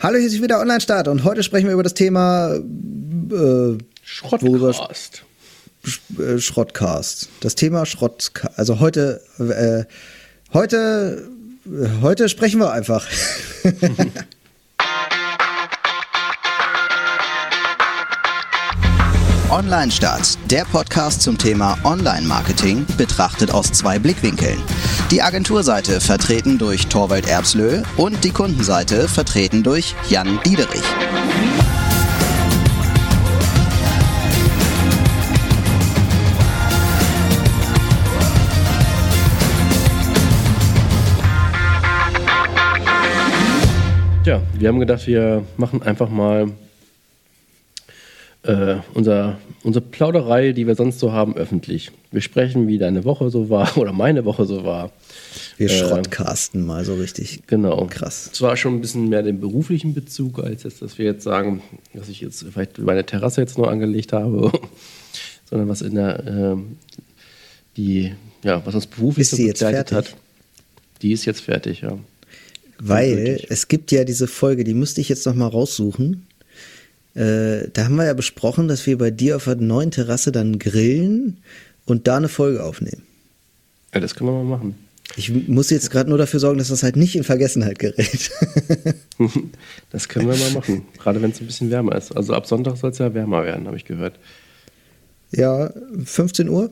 Hallo, hier ist wieder Online-Start und heute sprechen wir über das Thema äh, Schrottcast. Äh, Schrottcast. Das Thema Schrottcast. Also heute, äh, heute, heute sprechen wir einfach. Online Start, der Podcast zum Thema Online-Marketing, betrachtet aus zwei Blickwinkeln. Die Agenturseite vertreten durch Torwald Erbslö und die Kundenseite vertreten durch Jan Diederich. Ja, wir haben gedacht, wir machen einfach mal äh, unser, unsere Plauderei, die wir sonst so haben, öffentlich. Wir sprechen, wie deine Woche so war oder meine Woche so war. Wir äh, schrottcasten mal so richtig. Genau. Krass. Zwar schon ein bisschen mehr den beruflichen Bezug, als jetzt, dass wir jetzt sagen, dass ich jetzt vielleicht meine Terrasse jetzt nur angelegt habe, sondern was in der, äh, die, ja, was uns beruflich so begleitet hat. Die ist jetzt fertig, ja. Weil es gibt ja diese Folge, die müsste ich jetzt noch mal raussuchen. Äh, da haben wir ja besprochen, dass wir bei dir auf der neuen Terrasse dann grillen und da eine Folge aufnehmen. Ja, das können wir mal machen. Ich muss jetzt gerade nur dafür sorgen, dass das halt nicht in Vergessenheit gerät. das können wir mal machen. Gerade wenn es ein bisschen wärmer ist. Also ab Sonntag soll es ja wärmer werden, habe ich gehört. Ja, 15 Uhr.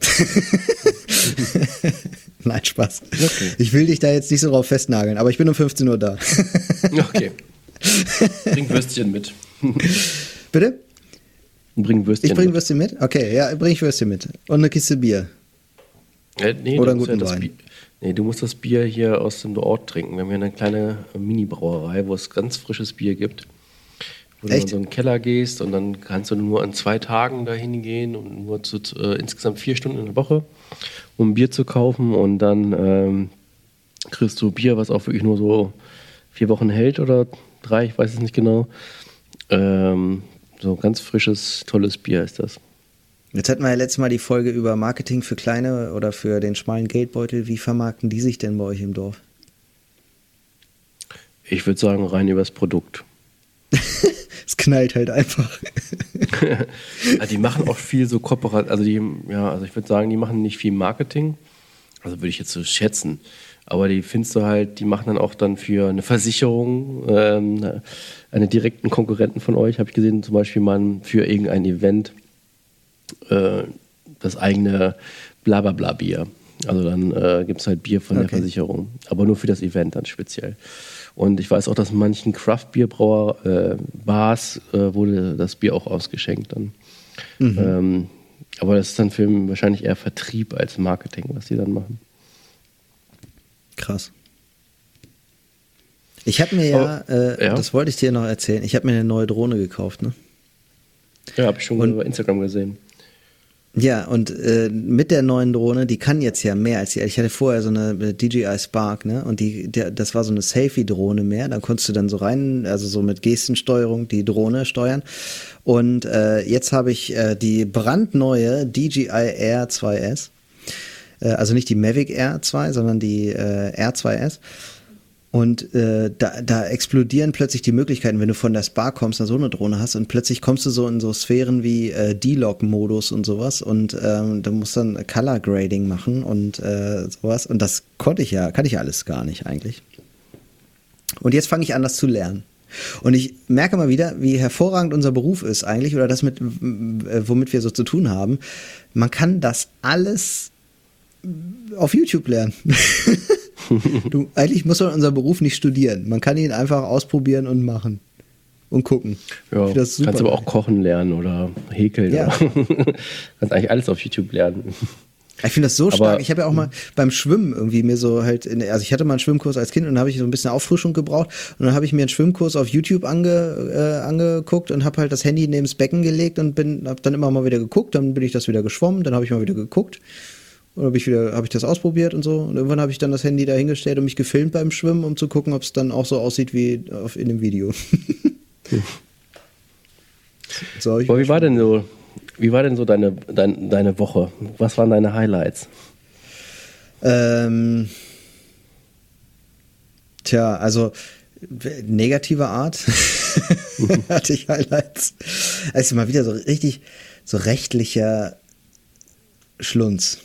Nein, Spaß. Okay. Ich will dich da jetzt nicht so drauf festnageln, aber ich bin um 15 Uhr da. okay. Bring Würstchen mit. Bitte? Bring Würstchen. Ich bring Würstchen mit? Okay, ja, bring ich Würstchen mit. Und eine Kiste Bier. Äh, nee, Oder einen guten ja Wein. Nee, du musst das Bier hier aus dem Ort trinken. Wir haben hier eine kleine Mini-Brauerei, wo es ganz frisches Bier gibt. Wo Echt? du in so einen Keller gehst und dann kannst du nur an zwei Tagen dahin gehen und nur zu, äh, insgesamt vier Stunden in der Woche, um Bier zu kaufen. Und dann ähm, kriegst du Bier, was auch wirklich nur so vier Wochen hält oder drei, ich weiß es nicht genau. Ähm, so ganz frisches, tolles Bier ist das. Jetzt hatten wir ja letztes Mal die Folge über Marketing für kleine oder für den schmalen Geldbeutel. Wie vermarkten die sich denn bei euch im Dorf? Ich würde sagen, rein übers Produkt. es knallt halt einfach. also die machen auch viel so Kooperation, also die, ja, also ich würde sagen, die machen nicht viel Marketing. Also würde ich jetzt so schätzen. Aber die findest du halt, die machen dann auch dann für eine Versicherung, ähm, einen direkten Konkurrenten von euch, habe ich gesehen, zum Beispiel mal für irgendein Event äh, das eigene Blablabla-Bier. Also dann äh, gibt es halt Bier von okay. der Versicherung, aber nur für das Event dann speziell. Und ich weiß auch, dass manchen Craft-Bierbrauer, äh, Bars, äh, wurde das Bier auch ausgeschenkt dann. Mhm. Ähm, aber das ist dann für wahrscheinlich eher Vertrieb als Marketing, was die dann machen. Krass. Ich habe mir ja, oh, äh, ja, das wollte ich dir noch erzählen, ich habe mir eine neue Drohne gekauft, ne? Ja, habe ich schon und, über Instagram gesehen. Ja, und äh, mit der neuen Drohne, die kann jetzt ja mehr als die. Ich hatte vorher so eine äh, DJI Spark, ne? Und die, der, das war so eine Selfie-Drohne mehr. Da konntest du dann so rein, also so mit Gestensteuerung die Drohne steuern. Und äh, jetzt habe ich äh, die brandneue DJI Air 2S. Äh, also nicht die Mavic Air 2, sondern die äh, R2S. Und äh, da, da explodieren plötzlich die Möglichkeiten, wenn du von der Spa kommst, da so eine Drohne hast und plötzlich kommst du so in so Sphären wie äh, D-Log-Modus und sowas und ähm, du musst dann Color Grading machen und äh, sowas. Und das konnte ich ja, kann ich alles gar nicht eigentlich. Und jetzt fange ich an, das zu lernen. Und ich merke mal wieder, wie hervorragend unser Beruf ist eigentlich oder das mit, womit wir so zu tun haben. Man kann das alles auf YouTube lernen. du, eigentlich muss man unseren Beruf nicht studieren. Man kann ihn einfach ausprobieren und machen. Und gucken. Ja, kannst aber auch kochen lernen oder häkeln. Ja. Oder kannst eigentlich alles auf YouTube lernen. Ich finde das so aber, stark. Ich habe ja auch mal beim Schwimmen irgendwie mir so halt, in, also ich hatte mal einen Schwimmkurs als Kind und dann habe ich so ein bisschen Auffrischung gebraucht und dann habe ich mir einen Schwimmkurs auf YouTube ange, äh, angeguckt und habe halt das Handy neben das Becken gelegt und bin, habe dann immer mal wieder geguckt, dann bin ich das wieder geschwommen, dann habe ich mal wieder geguckt und habe ich wieder, habe ich das ausprobiert und so. Und irgendwann habe ich dann das Handy dahingestellt und mich gefilmt beim Schwimmen, um zu gucken, ob es dann auch so aussieht wie auf, in dem Video. so, Aber wie war denn so, wie war denn so deine, dein, deine Woche? Was waren deine Highlights? Ähm, tja, also Negative Art hatte ich Highlights. Also mal wieder so richtig so rechtlicher Schlunz.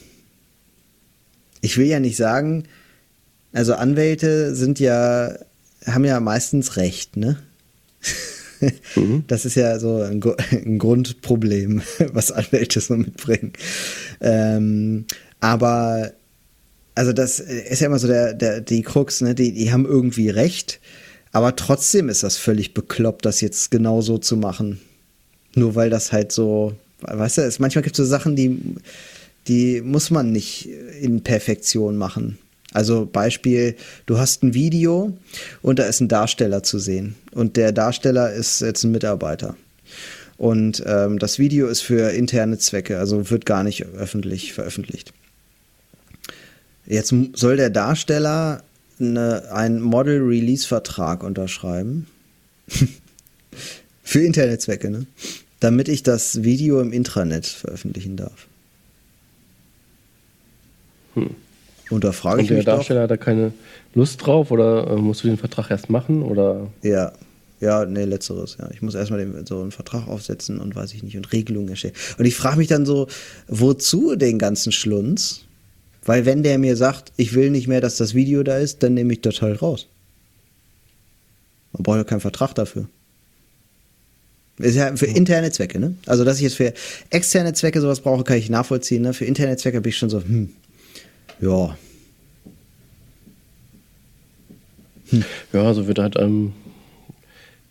Ich will ja nicht sagen, also Anwälte sind ja, haben ja meistens Recht, ne? Mhm. Das ist ja so ein, ein, Grundproblem, was Anwälte so mitbringen. Ähm, aber also das ist ja immer so der, der, die Krux, ne? Die, die haben irgendwie recht, aber trotzdem ist das völlig bekloppt, das jetzt genau so zu machen. Nur weil das halt so, weißt du, es, manchmal gibt es so Sachen, die, die muss man nicht in Perfektion machen. Also Beispiel, du hast ein Video und da ist ein Darsteller zu sehen. Und der Darsteller ist jetzt ein Mitarbeiter. Und ähm, das Video ist für interne Zwecke, also wird gar nicht öffentlich veröffentlicht. Jetzt soll der Darsteller eine, einen Model-Release-Vertrag unterschreiben. für interne Zwecke, ne? Damit ich das Video im Intranet veröffentlichen darf. Hm. Und da frage ich mich. Der Darsteller doch, hat da keine Lust drauf oder äh, musst du den Vertrag erst machen? Oder? Ja, ja, nee, letzteres, ja. Ich muss erstmal den, so einen Vertrag aufsetzen und weiß ich nicht und Regelungen erstellen. Und ich frage mich dann so, wozu den ganzen Schlunz? Weil wenn der mir sagt, ich will nicht mehr, dass das Video da ist, dann nehme ich das halt raus. Man braucht ja keinen Vertrag dafür. Ist ja für interne Zwecke, ne? Also, dass ich jetzt für externe Zwecke sowas brauche, kann ich nachvollziehen, ne? Für interne Zwecke bin ich schon so, hm, ja. Hm. Ja, so wird halt ähm,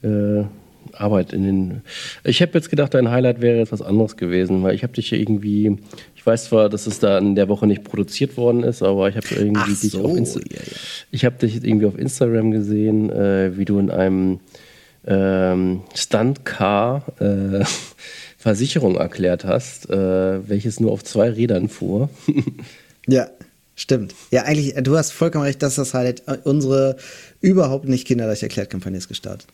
äh, Arbeit in den. Ich habe jetzt gedacht, dein Highlight wäre jetzt was anderes gewesen, weil ich habe dich irgendwie. Ich weiß zwar, dass es da in der Woche nicht produziert worden ist, aber ich habe irgendwie so, dich auf Insta ja, ja. Ich habe dich irgendwie auf Instagram gesehen, äh, wie du in einem ähm, Stuntcar äh, Versicherung erklärt hast, äh, welches nur auf zwei Rädern fuhr. ja. Stimmt. Ja, eigentlich, du hast vollkommen recht, dass das halt unsere überhaupt nicht kinderleicht erklärt Kampagne ist gestartet.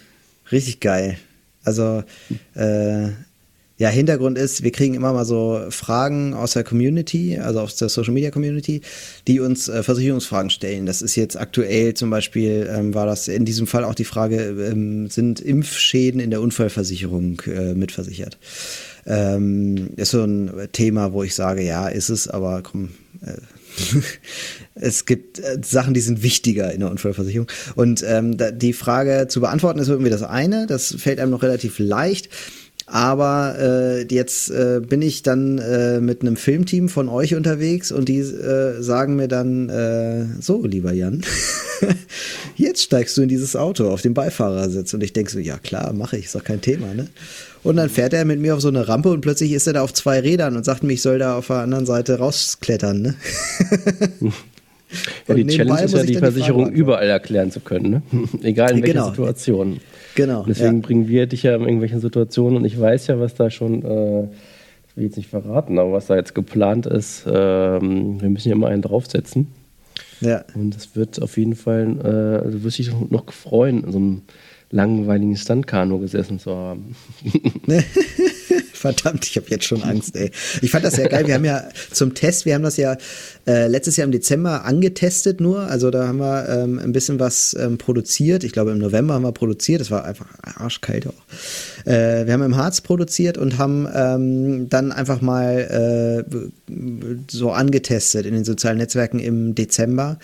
Richtig geil. Also, äh, ja, Hintergrund ist, wir kriegen immer mal so Fragen aus der Community, also aus der Social Media Community, die uns äh, Versicherungsfragen stellen. Das ist jetzt aktuell zum Beispiel, ähm, war das in diesem Fall auch die Frage, ähm, sind Impfschäden in der Unfallversicherung äh, mitversichert? Ähm, ist so ein Thema, wo ich sage, ja, ist es, aber komm, äh, es gibt äh, Sachen, die sind wichtiger in der Unfallversicherung. Und ähm, da, die Frage zu beantworten ist irgendwie das eine, das fällt einem noch relativ leicht. Aber äh, jetzt äh, bin ich dann äh, mit einem Filmteam von euch unterwegs und die äh, sagen mir dann, äh, so, lieber Jan, jetzt steigst du in dieses Auto auf dem Beifahrersitz. Und ich denke so, ja klar, mache ich, ist doch kein Thema, ne? Und dann fährt er mit mir auf so eine Rampe und plötzlich ist er da auf zwei Rädern und sagt mir, ich soll da auf der anderen Seite rausklettern. Ne? Ja, die Challenge ist ja, die Versicherung die überall erklären zu können, ne? egal in welcher genau. Situation. Genau. Deswegen ja. bringen wir dich ja in irgendwelchen Situationen und ich weiß ja, was da schon, äh, das will ich jetzt nicht verraten, aber was da jetzt geplant ist, ähm, wir müssen ja immer einen draufsetzen. Ja. Und es wird auf jeden Fall, äh, also wirst dich noch freuen, in so einem langweiligen Standkano gesessen zu haben. Verdammt, ich habe jetzt schon Angst, ey. Ich fand das sehr geil. Wir haben ja zum Test, wir haben das ja äh, letztes Jahr im Dezember angetestet nur. Also da haben wir ähm, ein bisschen was ähm, produziert. Ich glaube, im November haben wir produziert. Das war einfach arschkalt auch. Äh, wir haben im Harz produziert und haben ähm, dann einfach mal äh, so angetestet in den sozialen Netzwerken im Dezember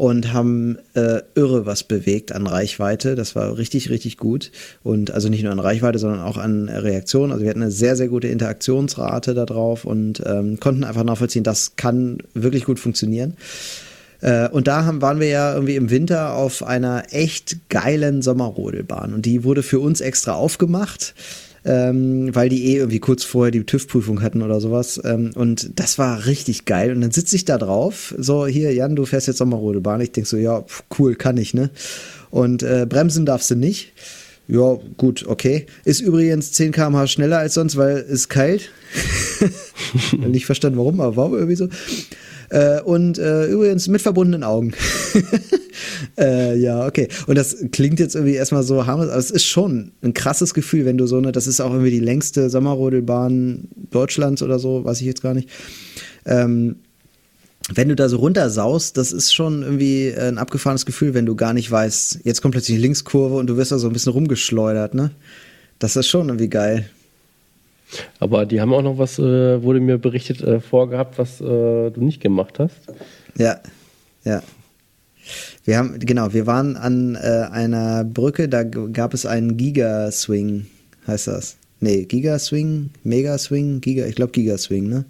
und haben äh, irre was bewegt an Reichweite. Das war richtig, richtig gut. Und also nicht nur an Reichweite, sondern auch an Reaktion. Also wir hatten eine sehr, sehr gute Interaktionsrate da drauf und ähm, konnten einfach nachvollziehen, das kann wirklich gut funktionieren. Äh, und da haben, waren wir ja irgendwie im Winter auf einer echt geilen Sommerrodelbahn. Und die wurde für uns extra aufgemacht ähm, weil die eh irgendwie kurz vorher die TÜV-Prüfung hatten oder sowas. Ähm, und das war richtig geil. Und dann sitze ich da drauf, so hier, Jan, du fährst jetzt Sommerrodelbahn. Ich denk so, ja, cool, kann ich, ne? Und äh, bremsen darfst du nicht. Ja, gut, okay. Ist übrigens 10 km/h schneller als sonst, weil es kalt. nicht verstanden, warum, aber war irgendwie so. Äh, und äh, übrigens mit verbundenen Augen. äh, ja, okay. Und das klingt jetzt irgendwie erstmal so harmlos, aber es ist schon ein krasses Gefühl, wenn du so eine, das ist auch irgendwie die längste Sommerrodelbahn Deutschlands oder so, weiß ich jetzt gar nicht. Ähm, wenn du da so runtersaust, das ist schon irgendwie ein abgefahrenes Gefühl, wenn du gar nicht weißt, jetzt kommt plötzlich die Linkskurve und du wirst da so ein bisschen rumgeschleudert, ne? Das ist schon irgendwie geil. Aber die haben auch noch was, äh, wurde mir berichtet, äh, vorgehabt, was äh, du nicht gemacht hast. Ja, ja. Wir haben, genau, wir waren an äh, einer Brücke, da gab es einen Giga-Swing, heißt das. Nee, Giga-Swing, Mega-Swing, Giga, ich glaube Giga-Swing, ne?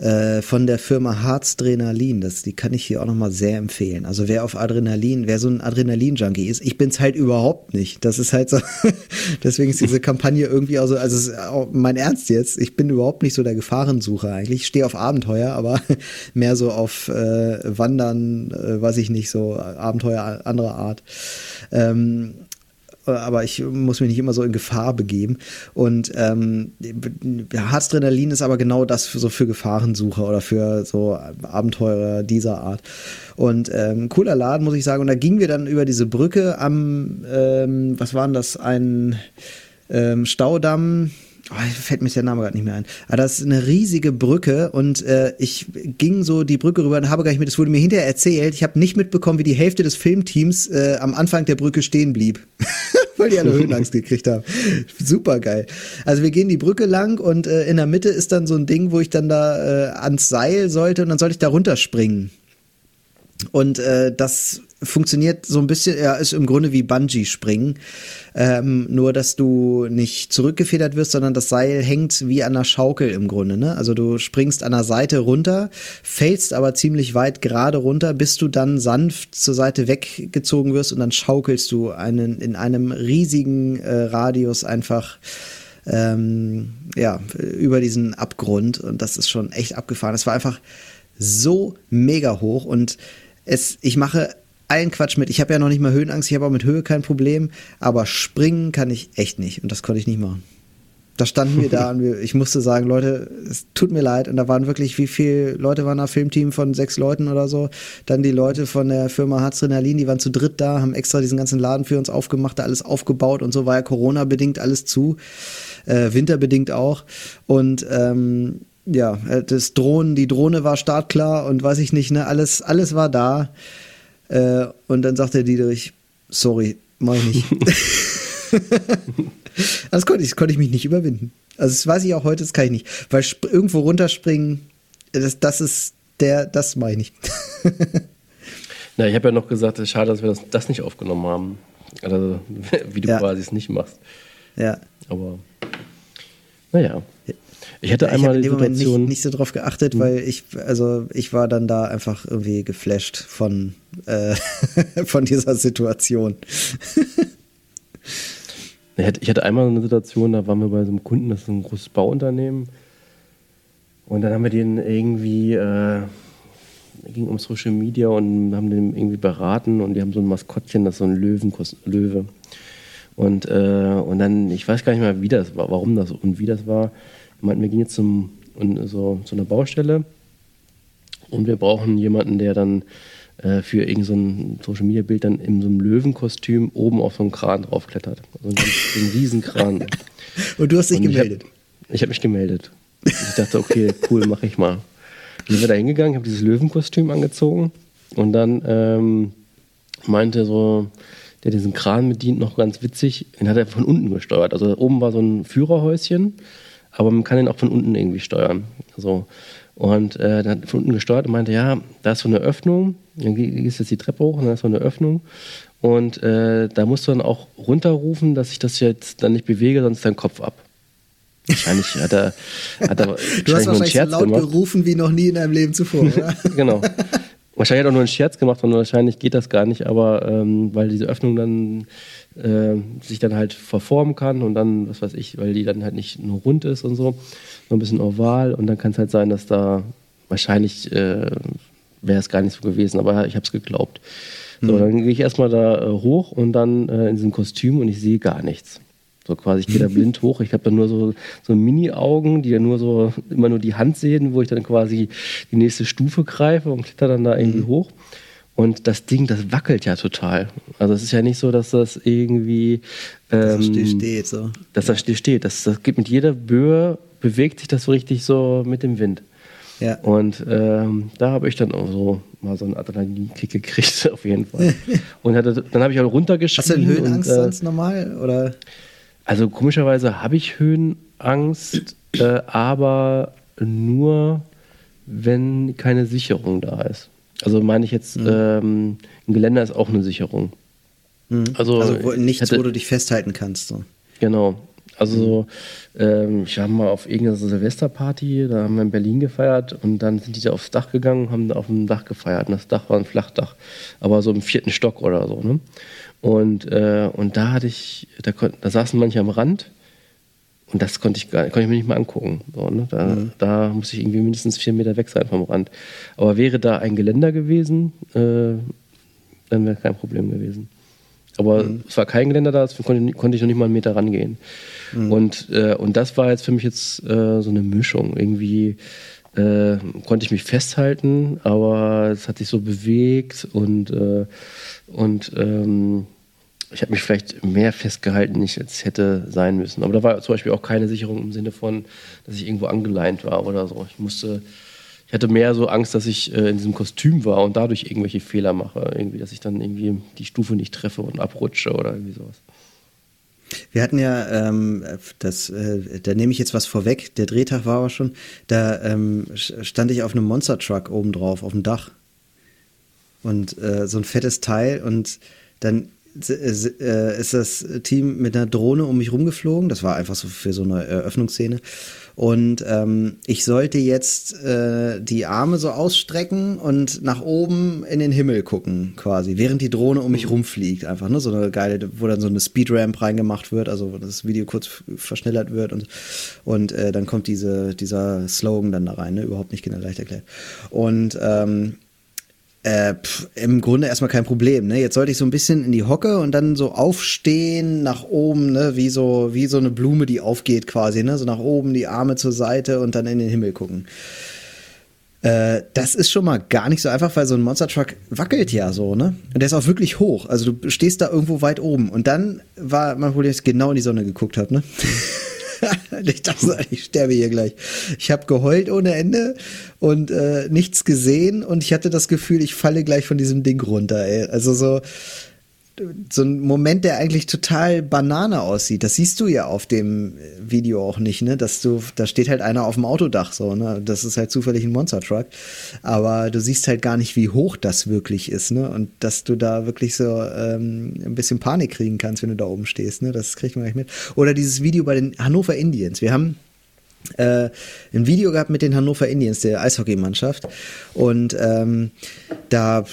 Äh, von der Firma Harzdrenalin. Das, die kann ich hier auch nochmal sehr empfehlen. Also wer auf Adrenalin, wer so ein Adrenalin-Junkie ist, ich bin's halt überhaupt nicht. Das ist halt so, deswegen ist diese Kampagne irgendwie auch so, also ist auch mein Ernst jetzt, ich bin überhaupt nicht so der Gefahrensucher eigentlich. Ich stehe auf Abenteuer, aber mehr so auf äh, Wandern, äh, weiß ich nicht, so Abenteuer anderer Art. Ähm, aber ich muss mich nicht immer so in Gefahr begeben. Und ähm, Harzdrenalin ist aber genau das für, so für Gefahrensucher oder für so Abenteurer dieser Art. Und ähm, cooler Laden, muss ich sagen. Und da gingen wir dann über diese Brücke am, ähm, was waren das, ein ähm, Staudamm Oh, fällt mir der Name gerade nicht mehr ein. Aber das ist eine riesige Brücke und äh, ich ging so die Brücke rüber und habe gar nicht mit, das wurde mir hinterher erzählt, ich habe nicht mitbekommen, wie die Hälfte des Filmteams äh, am Anfang der Brücke stehen blieb. Weil die alle Höhenangst gekriegt haben. Super geil. Also wir gehen die Brücke lang und äh, in der Mitte ist dann so ein Ding, wo ich dann da äh, ans Seil sollte und dann sollte ich da runterspringen. Und äh, das funktioniert so ein bisschen, ja, ist im Grunde wie Bungee-Springen. Ähm, nur, dass du nicht zurückgefedert wirst, sondern das Seil hängt wie an einer Schaukel im Grunde. Ne? Also du springst an der Seite runter, fällst aber ziemlich weit gerade runter, bis du dann sanft zur Seite weggezogen wirst und dann schaukelst du einen, in einem riesigen äh, Radius einfach ähm, ja, über diesen Abgrund. Und das ist schon echt abgefahren. Es war einfach so mega hoch und es, ich mache allen Quatsch mit. Ich habe ja noch nicht mal Höhenangst, ich habe auch mit Höhe kein Problem, aber springen kann ich echt nicht und das konnte ich nicht machen. Da standen wir da und wir, ich musste sagen, Leute, es tut mir leid. Und da waren wirklich, wie viele Leute waren da? Filmteam von sechs Leuten oder so. Dann die Leute von der Firma Harzdrenalin, die waren zu dritt da, haben extra diesen ganzen Laden für uns aufgemacht, da alles aufgebaut und so war ja Corona-bedingt alles zu, äh, winterbedingt auch. Und ähm, ja, äh, das Drohnen, die Drohne war startklar und weiß ich nicht, ne, alles, alles war da. Äh, und dann sagt der Dietrich, sorry, mach ich nicht. das konnte ich, konnte ich mich nicht überwinden. Also das weiß ich auch heute, das kann ich nicht. Weil irgendwo runterspringen, das, das ist der, das mache ich nicht. Na, ich habe ja noch gesagt, es ist schade, dass wir das, das nicht aufgenommen haben. Also, wie du ja. quasi es nicht machst. Ja. Aber, naja. Ich hatte ja, einmal ich dem Moment nicht, nicht so drauf geachtet, hm. weil ich, also ich war dann da einfach irgendwie geflasht von, äh, von dieser Situation. ich hatte einmal eine Situation, da waren wir bei so einem Kunden, das ist ein großes Bauunternehmen. Und dann haben wir den irgendwie, äh, ging um Social Media und haben den irgendwie beraten und die haben so ein Maskottchen, das ist so ein Löwen, Löwe. Und, äh, und dann, ich weiß gar nicht mehr, wie das war, warum das und wie das war meinten, wir gehen jetzt zum, so, zu einer Baustelle und wir brauchen jemanden, der dann äh, für irgendein so Social Media Bild dann in so einem Löwenkostüm oben auf so einen Kran draufklettert. Also so einen Riesenkran. und du hast dich und gemeldet? Ich habe hab mich gemeldet. Ich dachte, okay, cool, mache ich mal. Dann sind wir da hingegangen, habe dieses Löwenkostüm angezogen und dann ähm, meinte so, der diesen Kran bedient, noch ganz witzig, den hat er von unten gesteuert. Also oben war so ein Führerhäuschen aber man kann ihn auch von unten irgendwie steuern. So. Und äh, dann hat von unten gesteuert und meinte, ja, da ist so eine Öffnung, dann gehst jetzt die Treppe hoch und da ist so eine Öffnung. Und äh, da musst du dann auch runterrufen, dass ich das jetzt dann nicht bewege, sonst dein Kopf ab. Wahrscheinlich hat er, hat er du hast wahrscheinlich so laut gemacht. gerufen wie noch nie in deinem Leben zuvor, oder? genau. Wahrscheinlich hat er auch nur einen Scherz gemacht und wahrscheinlich geht das gar nicht, aber ähm, weil diese Öffnung dann äh, sich dann halt verformen kann und dann, was weiß ich, weil die dann halt nicht nur rund ist und so, nur ein bisschen oval und dann kann es halt sein, dass da wahrscheinlich äh, wäre es gar nicht so gewesen, aber ich habe es geglaubt. So, mhm. dann gehe ich erstmal da äh, hoch und dann äh, in diesem Kostüm und ich sehe gar nichts. So quasi, ich gehe da blind hoch. Ich habe dann nur so, so Mini-Augen, die ja nur so immer nur die Hand sehen, wo ich dann quasi die nächste Stufe greife und kletter dann da irgendwie mhm. hoch. Und das Ding, das wackelt ja total. Also es ist ja nicht so, dass das irgendwie ähm, dass das still steht. So. Dass das still steht. Das, das geht mit jeder Böe, bewegt sich das so richtig so mit dem Wind. Ja. Und ähm, da habe ich dann auch so mal so einen Adrenalinkick gekriegt, auf jeden Fall. und hatte, dann habe ich auch runtergeschrieben. Hast du denn Höhenangst und, äh, sonst normal? Oder? Also komischerweise habe ich Höhenangst, äh, aber nur, wenn keine Sicherung da ist. Also meine ich jetzt, mhm. ähm, ein Geländer ist auch eine Sicherung. Mhm. Also, also wo, nichts, hatte, wo du dich festhalten kannst. So. Genau. Also mhm. ähm, ich war mal auf irgendeiner Silvesterparty, da haben wir in Berlin gefeiert und dann sind die da aufs Dach gegangen und haben da auf dem Dach gefeiert. Und das Dach war ein Flachdach, aber so im vierten Stock oder so. Ne? Und, äh, und da hatte ich, da, da saßen manche am Rand und das konnte ich, gar, konnte ich mir nicht mal angucken. So, ne? da, mhm. da muss ich irgendwie mindestens vier Meter weg sein vom Rand. Aber wäre da ein Geländer gewesen, äh, dann wäre kein Problem gewesen. Aber mhm. es war kein Geländer da, deswegen konnte, konnte, ich noch nicht mal einen Meter rangehen. Mhm. Und, äh, und das war jetzt für mich jetzt äh, so eine Mischung. Irgendwie äh, konnte ich mich festhalten, aber es hat sich so bewegt und, äh, und ähm, ich habe mich vielleicht mehr festgehalten, als es hätte sein müssen. Aber da war zum Beispiel auch keine Sicherung im Sinne von, dass ich irgendwo angeleint war oder so. Ich musste, ich hatte mehr so Angst, dass ich äh, in diesem Kostüm war und dadurch irgendwelche Fehler mache. Irgendwie, dass ich dann irgendwie die Stufe nicht treffe und abrutsche oder irgendwie sowas. Wir hatten ja, ähm, das, äh, da nehme ich jetzt was vorweg, der Drehtag war aber schon, da ähm, stand ich auf einem Monster Truck oben drauf, auf dem Dach. Und äh, so ein fettes Teil und dann äh, ist das Team mit einer Drohne um mich rumgeflogen. Das war einfach so für so eine Eröffnungsszene. Und ähm, ich sollte jetzt äh, die Arme so ausstrecken und nach oben in den Himmel gucken, quasi, während die Drohne um mich rumfliegt. Einfach, ne? So eine geile, wo dann so eine Speedramp reingemacht wird, also das Video kurz verschnellert wird und, und äh, dann kommt diese, dieser Slogan dann da rein, ne? Überhaupt nicht genau leicht erklärt. Und ähm, äh, pff, im Grunde erstmal kein Problem. Ne? Jetzt sollte ich so ein bisschen in die Hocke und dann so aufstehen nach oben, ne? wie so wie so eine Blume, die aufgeht quasi, ne? so nach oben die Arme zur Seite und dann in den Himmel gucken. Äh, das ist schon mal gar nicht so einfach, weil so ein Monster Truck wackelt ja so, ne? Und der ist auch wirklich hoch. Also du stehst da irgendwo weit oben. Und dann war mein Problem, dass ich genau in die Sonne geguckt habe, ne? ich dachte, ich sterbe hier gleich. Ich habe geheult ohne Ende und äh, nichts gesehen und ich hatte das Gefühl, ich falle gleich von diesem Ding runter. Ey. Also so so ein Moment, der eigentlich total Banane aussieht. Das siehst du ja auf dem Video auch nicht, ne? Dass du, da steht halt einer auf dem Autodach so, ne? Das ist halt zufällig ein Monster Truck. Aber du siehst halt gar nicht, wie hoch das wirklich ist, ne? Und dass du da wirklich so ähm, ein bisschen Panik kriegen kannst, wenn du da oben stehst, ne? Das kriegt man gleich mit. Oder dieses Video bei den Hannover Indians. Wir haben äh, ein Video gehabt mit den Hannover Indians, der Eishockeymannschaft. Und ähm, da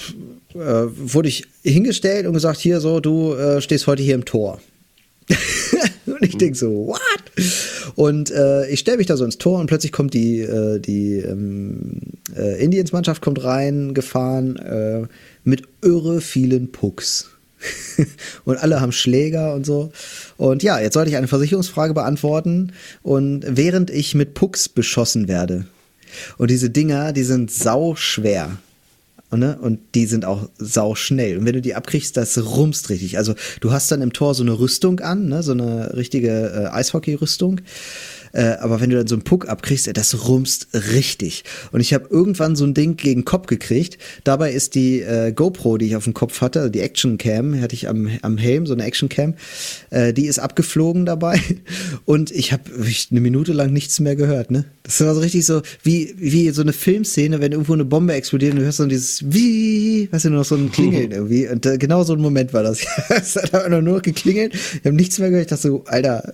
äh, wurde ich hingestellt und gesagt, hier so, du äh, stehst heute hier im Tor. und ich denke so, what? Und äh, ich stelle mich da so ins Tor und plötzlich kommt die, äh, die ähm, äh, Indiens-Mannschaft kommt rein, gefahren äh, mit irre vielen Pucks. und alle haben Schläger und so. Und ja, jetzt sollte ich eine Versicherungsfrage beantworten. Und während ich mit Pucks beschossen werde, und diese Dinger, die sind sau schwer. Und, ne? und die sind auch sau schnell. Und wenn du die abkriegst, das rumst richtig. Also du hast dann im Tor so eine Rüstung an, ne? so eine richtige äh, Eishockey-Rüstung. Äh, aber wenn du dann so einen Puck abkriegst, das rumst richtig. Und ich habe irgendwann so ein Ding gegen den Kopf gekriegt. Dabei ist die äh, GoPro, die ich auf dem Kopf hatte, also die Action Cam, hatte ich am, am Helm, so eine Action Cam, äh, die ist abgeflogen dabei. Und ich habe eine Minute lang nichts mehr gehört. Ne? Das war so richtig so wie, wie so eine Filmszene, wenn irgendwo eine Bombe explodiert und du hörst dann dieses wie, weißt du, nur noch so ein Klingeln irgendwie. Und äh, genau so ein Moment war das. es hat einfach nur noch geklingelt. Ich habe nichts mehr gehört. Ich dachte so, Alter,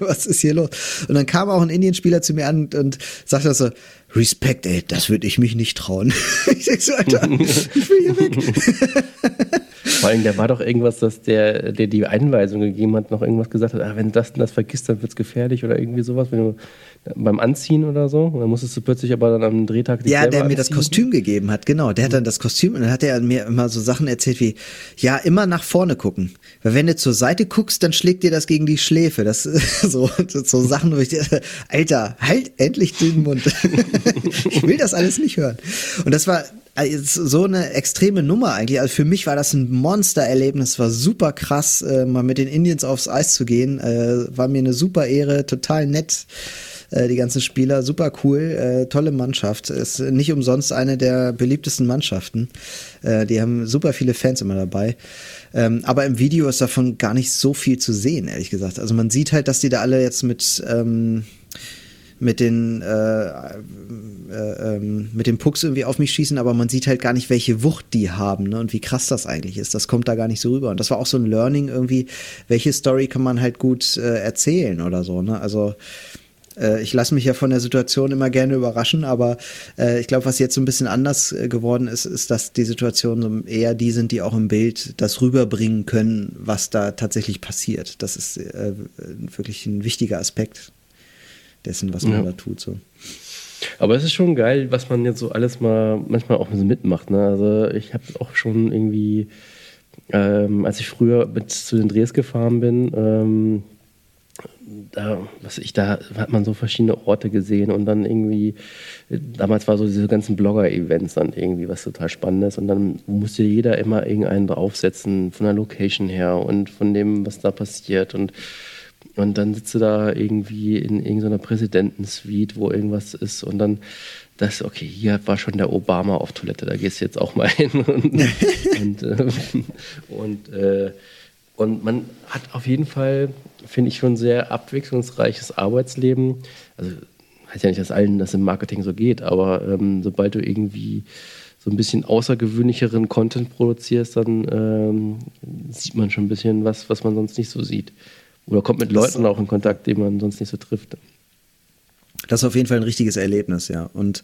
was ist hier los? Und dann kam auch ein Indienspieler zu mir an und sagte so, Respekt, ey, das würde ich mich nicht trauen. ich denke so, Alter, ich will hier weg. Vor allem, der war doch irgendwas, dass der, der die Einweisung gegeben hat, noch irgendwas gesagt hat, ah, wenn das und das vergisst, dann wird es gefährlich oder irgendwie sowas, wenn du beim Anziehen oder so. Und dann musstest du plötzlich aber dann am Drehtag Ja, der mir anziehen. das Kostüm gegeben hat, genau. Der hat dann das Kostüm und dann hat er mir immer so Sachen erzählt wie, ja, immer nach vorne gucken. Weil wenn du zur Seite guckst, dann schlägt dir das gegen die Schläfe. Das so, so Sachen, wo ich dir, Alter, halt endlich den Mund. ich will das alles nicht hören. Und das war also so eine extreme Nummer eigentlich. Also für mich war das ein Monstererlebnis, war super krass, äh, mal mit den Indians aufs Eis zu gehen. Äh, war mir eine super Ehre, total nett. äh, die ganzen Spieler, super cool, äh, tolle Mannschaft. Ist nicht umsonst eine der beliebtesten Mannschaften. Äh, die haben super viele Fans immer dabei. Ähm, aber im Video ist davon gar nicht so viel zu sehen, ehrlich gesagt. Also man sieht halt, dass die da alle jetzt mit ähm, mit den äh, äh, ähm, mit dem Pucks irgendwie auf mich schießen, aber man sieht halt gar nicht, welche Wucht die haben ne, und wie krass das eigentlich ist. Das kommt da gar nicht so rüber. Und das war auch so ein Learning irgendwie, welche Story kann man halt gut äh, erzählen oder so. Ne? Also äh, ich lasse mich ja von der Situation immer gerne überraschen, aber äh, ich glaube, was jetzt so ein bisschen anders äh, geworden ist, ist, dass die Situationen eher die sind, die auch im Bild das rüberbringen können, was da tatsächlich passiert. Das ist äh, wirklich ein wichtiger Aspekt dessen, was man ja. da tut. So. Aber es ist schon geil, was man jetzt so alles mal manchmal auch so mitmacht. Ne? Also ich habe auch schon irgendwie, ähm, als ich früher mit zu den Drehs gefahren bin, ähm, da, was ich, da hat man so verschiedene Orte gesehen und dann irgendwie, damals war so diese ganzen Blogger-Events dann irgendwie was total Spannendes und dann musste jeder immer irgendeinen draufsetzen von der Location her und von dem, was da passiert und und dann sitzt du da irgendwie in irgendeiner Präsidentensuite, wo irgendwas ist und dann das, okay, hier war schon der Obama auf Toilette, da gehst du jetzt auch mal hin. Und, und, äh, und, äh, und, man hat auf jeden Fall, finde ich, schon sehr abwechslungsreiches Arbeitsleben. Also heißt ja nicht, dass allen das im Marketing so geht, aber ähm, sobald du irgendwie so ein bisschen außergewöhnlicheren Content produzierst, dann ähm, sieht man schon ein bisschen was, was man sonst nicht so sieht. Oder kommt mit Leuten das, auch in Kontakt, die man sonst nicht so trifft. Das ist auf jeden Fall ein richtiges Erlebnis, ja. Und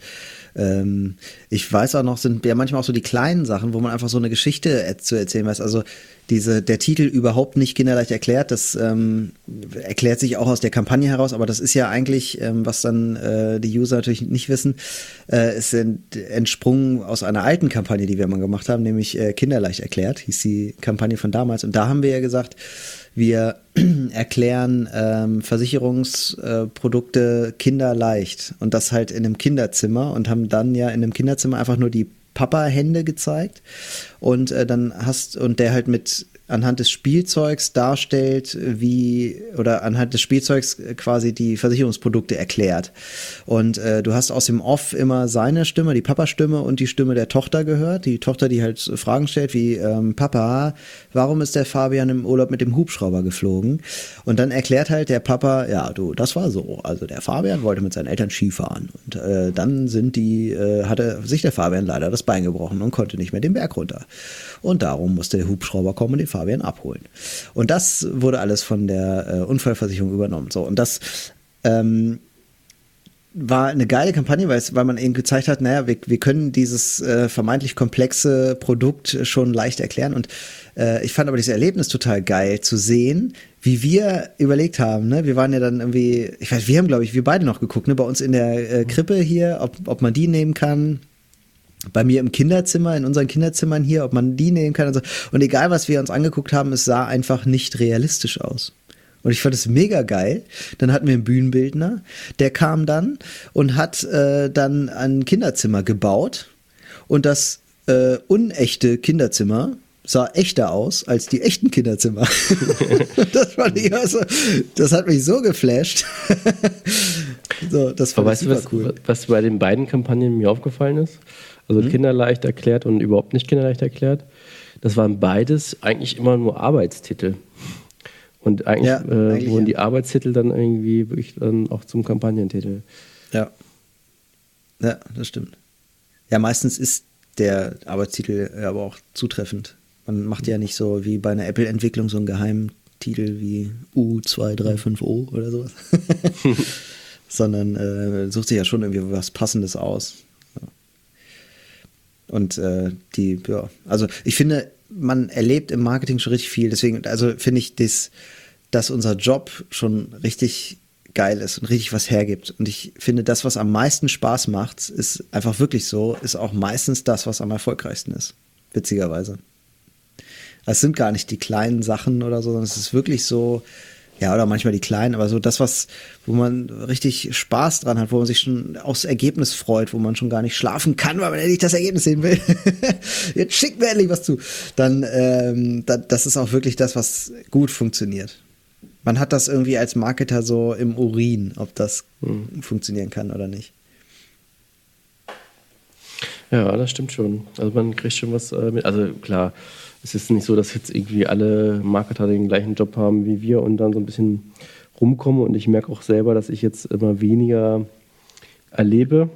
ähm, ich weiß auch noch, sind ja manchmal auch so die kleinen Sachen, wo man einfach so eine Geschichte zu erzählen weiß. Also diese, der Titel überhaupt nicht kinderleicht erklärt, das ähm, erklärt sich auch aus der Kampagne heraus, aber das ist ja eigentlich, ähm, was dann äh, die User natürlich nicht wissen, äh, ist entsprungen aus einer alten Kampagne, die wir mal gemacht haben, nämlich äh, Kinderleicht erklärt, hieß die Kampagne von damals. Und da haben wir ja gesagt, wir erklären ähm, Versicherungsprodukte kinderleicht und das halt in einem Kinderzimmer und haben dann ja in einem Kinderzimmer einfach nur die Papa-Hände gezeigt und äh, dann hast und der halt mit anhand des Spielzeugs darstellt, wie oder anhand des Spielzeugs quasi die Versicherungsprodukte erklärt. Und äh, du hast aus dem Off immer seine Stimme, die Papa-Stimme und die Stimme der Tochter gehört. Die Tochter, die halt Fragen stellt wie ähm, Papa, warum ist der Fabian im Urlaub mit dem Hubschrauber geflogen? Und dann erklärt halt der Papa, ja, du, das war so. Also der Fabian wollte mit seinen Eltern Skifahren und äh, dann sind die, äh, hatte sich der Fabian leider das Bein gebrochen und konnte nicht mehr den Berg runter. Und darum musste der Hubschrauber kommen und den Fabian abholen. Und das wurde alles von der äh, Unfallversicherung übernommen. So, und das ähm, war eine geile Kampagne, weil, es, weil man eben gezeigt hat, naja, wir, wir können dieses äh, vermeintlich komplexe Produkt schon leicht erklären. Und äh, ich fand aber dieses Erlebnis total geil zu sehen, wie wir überlegt haben. Ne? Wir waren ja dann irgendwie, ich weiß, wir haben, glaube ich, wir beide noch geguckt, ne? bei uns in der äh, Krippe hier, ob, ob man die nehmen kann bei mir im Kinderzimmer, in unseren Kinderzimmern hier, ob man die nehmen kann und so. Und egal, was wir uns angeguckt haben, es sah einfach nicht realistisch aus. Und ich fand es mega geil. Dann hatten wir einen Bühnenbildner, der kam dann und hat äh, dann ein Kinderzimmer gebaut. Und das äh, unechte Kinderzimmer sah echter aus als die echten Kinderzimmer. das fand ich also, das hat mich so geflasht. so, das fand Aber weißt du, was, cool. was bei den beiden Kampagnen mir aufgefallen ist? Also mhm. kinderleicht erklärt und überhaupt nicht kinderleicht erklärt. Das waren beides eigentlich immer nur Arbeitstitel. Und eigentlich, ja, äh, eigentlich wurden ja. die Arbeitstitel dann irgendwie wirklich dann auch zum Kampagnentitel. Ja. Ja, das stimmt. Ja, meistens ist der Arbeitstitel aber auch zutreffend. Man macht ja nicht so wie bei einer Apple-Entwicklung so einen geheimen Titel wie U235O oder sowas. Sondern äh, sucht sich ja schon irgendwie was Passendes aus. Und äh, die, ja, also ich finde, man erlebt im Marketing schon richtig viel. Deswegen, also finde ich, das, dass unser Job schon richtig geil ist und richtig was hergibt. Und ich finde, das, was am meisten Spaß macht, ist einfach wirklich so, ist auch meistens das, was am erfolgreichsten ist. Witzigerweise. Es sind gar nicht die kleinen Sachen oder so, sondern es ist wirklich so, ja, oder manchmal die kleinen, aber so das, was, wo man richtig Spaß dran hat, wo man sich schon aufs Ergebnis freut, wo man schon gar nicht schlafen kann, weil man endlich das Ergebnis sehen will. Jetzt schickt mir endlich was zu. Dann, ähm, da, das ist auch wirklich das, was gut funktioniert. Man hat das irgendwie als Marketer so im Urin, ob das mhm. funktionieren kann oder nicht. Ja, das stimmt schon. Also man kriegt schon was äh, mit. Also klar, es ist nicht so, dass jetzt irgendwie alle Marketer den gleichen Job haben wie wir und dann so ein bisschen rumkommen. Und ich merke auch selber, dass ich jetzt immer weniger erlebe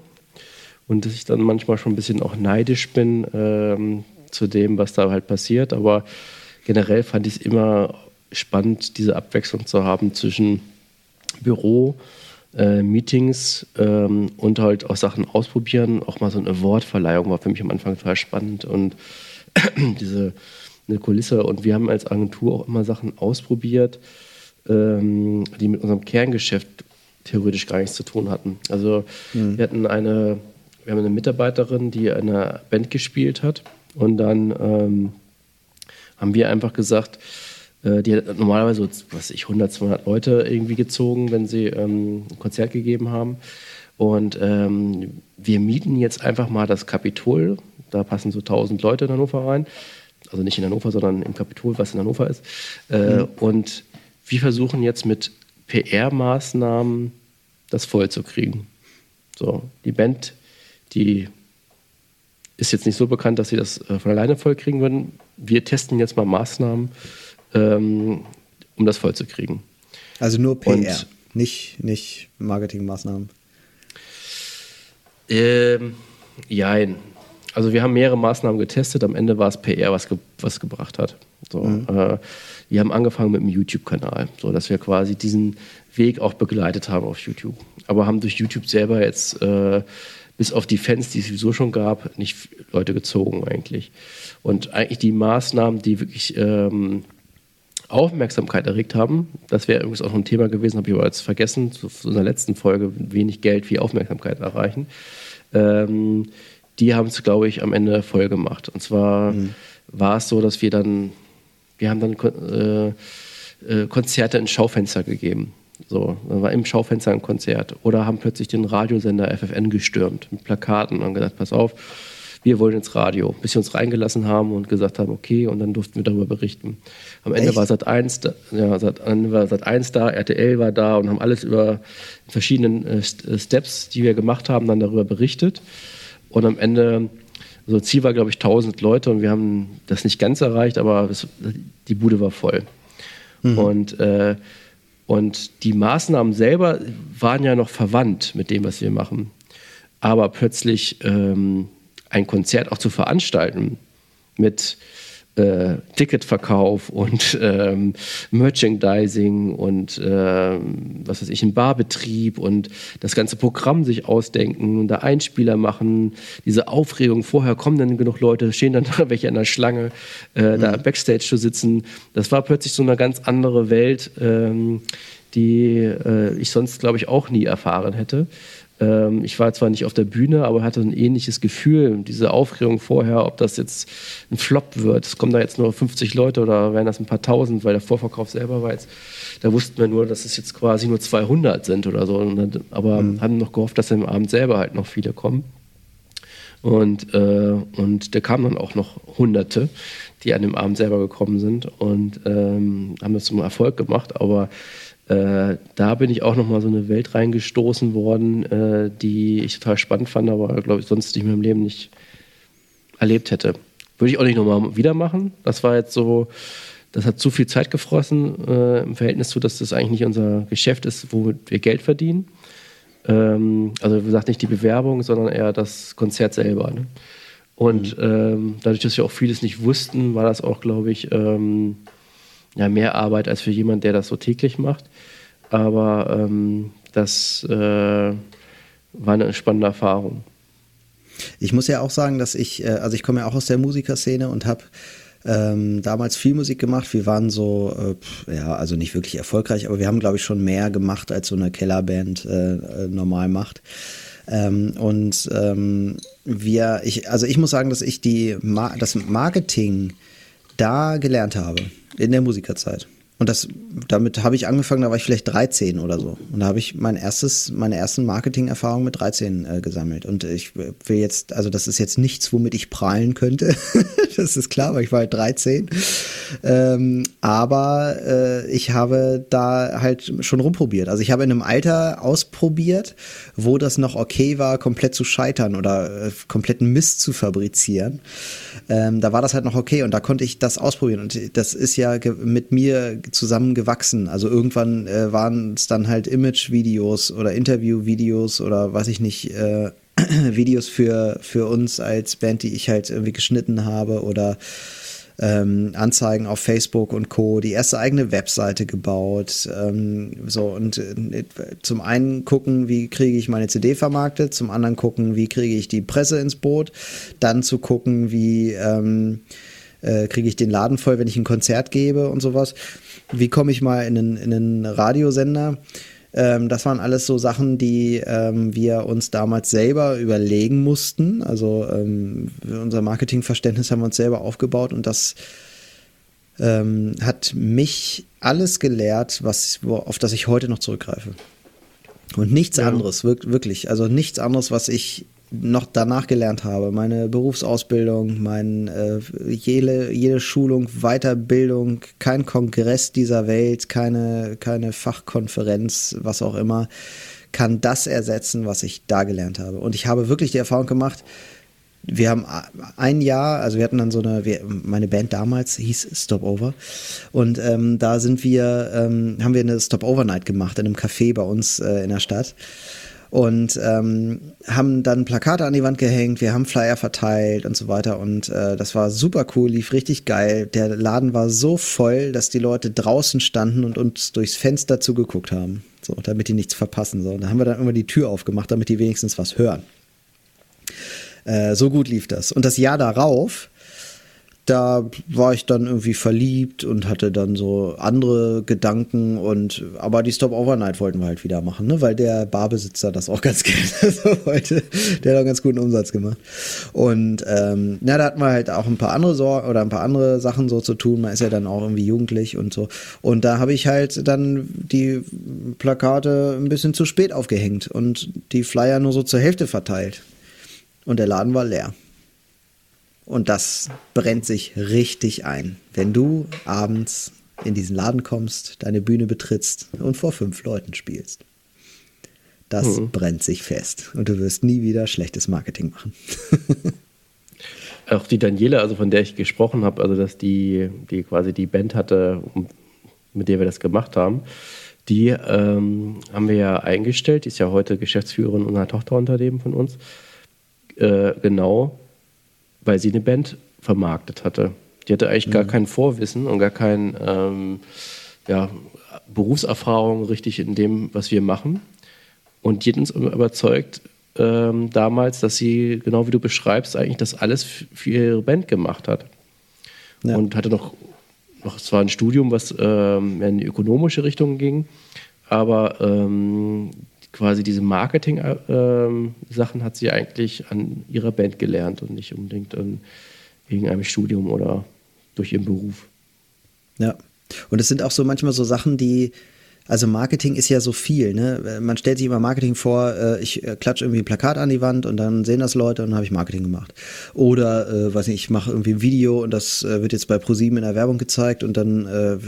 und dass ich dann manchmal schon ein bisschen auch neidisch bin ähm, zu dem, was da halt passiert. Aber generell fand ich es immer spannend, diese Abwechslung zu haben zwischen Büro, äh, Meetings ähm, und halt auch Sachen ausprobieren. Auch mal so eine Award-Verleihung war für mich am Anfang total spannend und diese eine Kulisse. Und wir haben als Agentur auch immer Sachen ausprobiert, ähm, die mit unserem Kerngeschäft theoretisch gar nichts zu tun hatten. Also mhm. wir hatten eine, wir haben eine Mitarbeiterin, die eine Band gespielt hat und dann ähm, haben wir einfach gesagt, äh, die hat normalerweise so, was ich, 100, 200 Leute irgendwie gezogen, wenn sie ähm, ein Konzert gegeben haben. Und ähm, wir mieten jetzt einfach mal das Kapitol. Da passen so 1000 Leute in Hannover rein. Also nicht in Hannover, sondern im Kapitol, was in Hannover ist. Äh, mhm. Und wir versuchen jetzt mit PR-Maßnahmen das voll zu kriegen. So, die Band, die ist jetzt nicht so bekannt, dass sie das äh, von alleine voll kriegen würden. Wir testen jetzt mal Maßnahmen, ähm, um das voll zu kriegen. Also nur PR, Und, nicht, nicht Marketingmaßnahmen. Ähm, jein. Also wir haben mehrere Maßnahmen getestet. Am Ende war es PR, was, ge was gebracht hat. So, mhm. äh, wir haben angefangen mit einem YouTube-Kanal, so dass wir quasi diesen Weg auch begleitet haben auf YouTube. Aber haben durch YouTube selber jetzt äh, bis auf die Fans, die es sowieso schon gab, nicht Leute gezogen eigentlich. Und eigentlich die Maßnahmen, die wirklich ähm, Aufmerksamkeit erregt haben, das wäre übrigens auch ein Thema gewesen, habe ich aber jetzt vergessen, zu, zu unserer letzten Folge, wenig Geld, viel Aufmerksamkeit erreichen. Ähm, die haben es, glaube ich, am Ende voll gemacht. Und zwar mhm. war es so, dass wir dann, wir haben dann äh, äh, Konzerte in Schaufenster gegeben. So, dann war im Schaufenster ein Konzert. Oder haben plötzlich den Radiosender FFN gestürmt mit Plakaten und haben gesagt, pass auf, wir wollen ins Radio. Bis sie uns reingelassen haben und gesagt haben, okay, und dann durften wir darüber berichten. Am Ende Echt? war Sat 1 da, ja, Sat, war Sat 1 da, RTL war da und haben alles über verschiedenen äh, äh, Steps, die wir gemacht haben, dann darüber berichtet. Und am Ende, so Ziel war, glaube ich, 1000 Leute und wir haben das nicht ganz erreicht, aber es, die Bude war voll. Mhm. Und äh, und die Maßnahmen selber waren ja noch verwandt mit dem, was wir machen. Aber plötzlich ähm, ein Konzert auch zu veranstalten mit äh, Ticketverkauf und ähm, Merchandising und äh, was weiß ich, ein Barbetrieb und das ganze Programm sich ausdenken und da Einspieler machen, diese Aufregung, vorher kommen dann genug Leute, stehen dann da welche in der Schlange, äh, mhm. da Backstage zu sitzen. Das war plötzlich so eine ganz andere Welt, ähm, die äh, ich sonst, glaube ich, auch nie erfahren hätte. Ähm, ich war zwar nicht auf der Bühne, aber hatte ein ähnliches Gefühl, diese Aufregung vorher, ob das jetzt ein Flop wird. Es kommen da jetzt nur 50 Leute oder werden das ein paar tausend, weil der Vorverkauf selber war jetzt, da wussten wir nur, dass es jetzt quasi nur 200 sind oder so. aber mhm. haben noch gehofft, dass am Abend selber halt noch viele kommen. Und, äh, und da kamen dann auch noch Hunderte, die an dem Abend selber gekommen sind und ähm, haben das zum Erfolg gemacht. Aber äh, da bin ich auch nochmal so eine Welt reingestoßen worden, äh, die ich total spannend fand, aber glaube ich sonst nicht mehr im Leben nicht erlebt hätte. Würde ich auch nicht nochmal wieder machen. Das war jetzt so, das hat zu viel Zeit gefressen äh, im Verhältnis zu, dass das eigentlich nicht unser Geschäft ist, womit wir Geld verdienen. Ähm, also wie gesagt, nicht die Bewerbung, sondern eher das Konzert selber. Ne? Und mhm. ähm, dadurch, dass wir auch vieles nicht wussten, war das auch, glaube ich, ähm, ja, mehr Arbeit als für jemanden, der das so täglich macht. Aber ähm, das äh, war eine spannende Erfahrung. Ich muss ja auch sagen, dass ich, äh, also ich komme ja auch aus der Musikerszene und habe ähm, damals viel Musik gemacht. Wir waren so, äh, ja, also nicht wirklich erfolgreich, aber wir haben, glaube ich, schon mehr gemacht, als so eine Kellerband äh, äh, normal macht. Ähm, und ähm, wir, ich, also ich muss sagen, dass ich die, das Marketing da gelernt habe in der Musikerzeit. Und das, damit habe ich angefangen, da war ich vielleicht 13 oder so. Und da habe ich mein erstes, meine ersten Marketing-Erfahrungen mit 13 äh, gesammelt. Und ich will jetzt, also das ist jetzt nichts, womit ich prahlen könnte. das ist klar, weil ich war halt 13. Ähm, aber äh, ich habe da halt schon rumprobiert. Also ich habe in einem Alter ausprobiert, wo das noch okay war, komplett zu scheitern oder äh, kompletten Mist zu fabrizieren. Ähm, da war das halt noch okay und da konnte ich das ausprobieren. Und das ist ja mit mir zusammengewachsen. Also irgendwann äh, waren es dann halt Image-Videos oder Interview-Videos oder weiß ich nicht, äh, Videos für, für uns als Band, die ich halt irgendwie geschnitten habe oder ähm, Anzeigen auf Facebook und Co., die erste eigene Webseite gebaut. Ähm, so und äh, zum einen gucken, wie kriege ich meine CD vermarktet, zum anderen gucken, wie kriege ich die Presse ins Boot, dann zu gucken, wie ähm, äh, kriege ich den Laden voll, wenn ich ein Konzert gebe und sowas. Wie komme ich mal in einen, in einen Radiosender? Ähm, das waren alles so Sachen, die ähm, wir uns damals selber überlegen mussten. Also ähm, unser Marketingverständnis haben wir uns selber aufgebaut und das ähm, hat mich alles gelehrt, was, auf das ich heute noch zurückgreife. Und nichts ja. anderes, wirklich. Also nichts anderes, was ich noch danach gelernt habe. Meine Berufsausbildung, mein, äh, jede, jede Schulung, Weiterbildung, kein Kongress dieser Welt, keine, keine Fachkonferenz, was auch immer, kann das ersetzen, was ich da gelernt habe. Und ich habe wirklich die Erfahrung gemacht, wir haben ein Jahr, also wir hatten dann so eine, wir, meine Band damals hieß Stop Over und ähm, da sind wir, ähm, haben wir eine Stop Over Night gemacht in einem Café bei uns äh, in der Stadt und ähm, haben dann Plakate an die Wand gehängt, wir haben Flyer verteilt und so weiter und äh, das war super cool, lief richtig geil. Der Laden war so voll, dass die Leute draußen standen und uns durchs Fenster zugeguckt haben, so damit die nichts verpassen. So, und da haben wir dann immer die Tür aufgemacht, damit die wenigstens was hören. Äh, so gut lief das. Und das Jahr darauf da war ich dann irgendwie verliebt und hatte dann so andere Gedanken und aber die Stop Overnight wollten wir halt wieder machen, ne? weil der Barbesitzer das auch ganz gerne so wollte. Der hat auch ganz guten Umsatz gemacht. Und ähm, na, da hatten wir halt auch ein paar andere Sorgen oder ein paar andere Sachen so zu tun. Man ist ja dann auch irgendwie jugendlich und so. Und da habe ich halt dann die Plakate ein bisschen zu spät aufgehängt und die Flyer nur so zur Hälfte verteilt. Und der Laden war leer. Und das brennt sich richtig ein. Wenn du abends in diesen Laden kommst, deine Bühne betrittst und vor fünf Leuten spielst. Das mhm. brennt sich fest. Und du wirst nie wieder schlechtes Marketing machen. Auch die Daniela, also von der ich gesprochen habe, also dass die, die quasi die Band hatte, mit der wir das gemacht haben, die ähm, haben wir ja eingestellt. Die ist ja heute Geschäftsführerin unserer Tochterunternehmen von uns. Äh, genau weil sie eine Band vermarktet hatte. Die hatte eigentlich mhm. gar kein Vorwissen und gar keine ähm, ja, Berufserfahrung richtig in dem, was wir machen. Und die hat uns überzeugt ähm, damals, dass sie, genau wie du beschreibst, eigentlich das alles für ihre Band gemacht hat. Ja. Und hatte noch, noch zwar ein Studium, was ähm, in die ökonomische Richtung ging, aber ähm, quasi diese Marketing-Sachen ähm, hat sie eigentlich an ihrer Band gelernt und nicht unbedingt in irgendeinem Studium oder durch ihren Beruf. Ja. Und es sind auch so manchmal so Sachen, die also Marketing ist ja so viel, ne? Man stellt sich immer Marketing vor, äh, ich äh, klatsche irgendwie ein Plakat an die Wand und dann sehen das Leute und dann habe ich Marketing gemacht. Oder, äh, weiß nicht, ich mache irgendwie ein Video und das äh, wird jetzt bei ProSieben in der Werbung gezeigt und dann äh,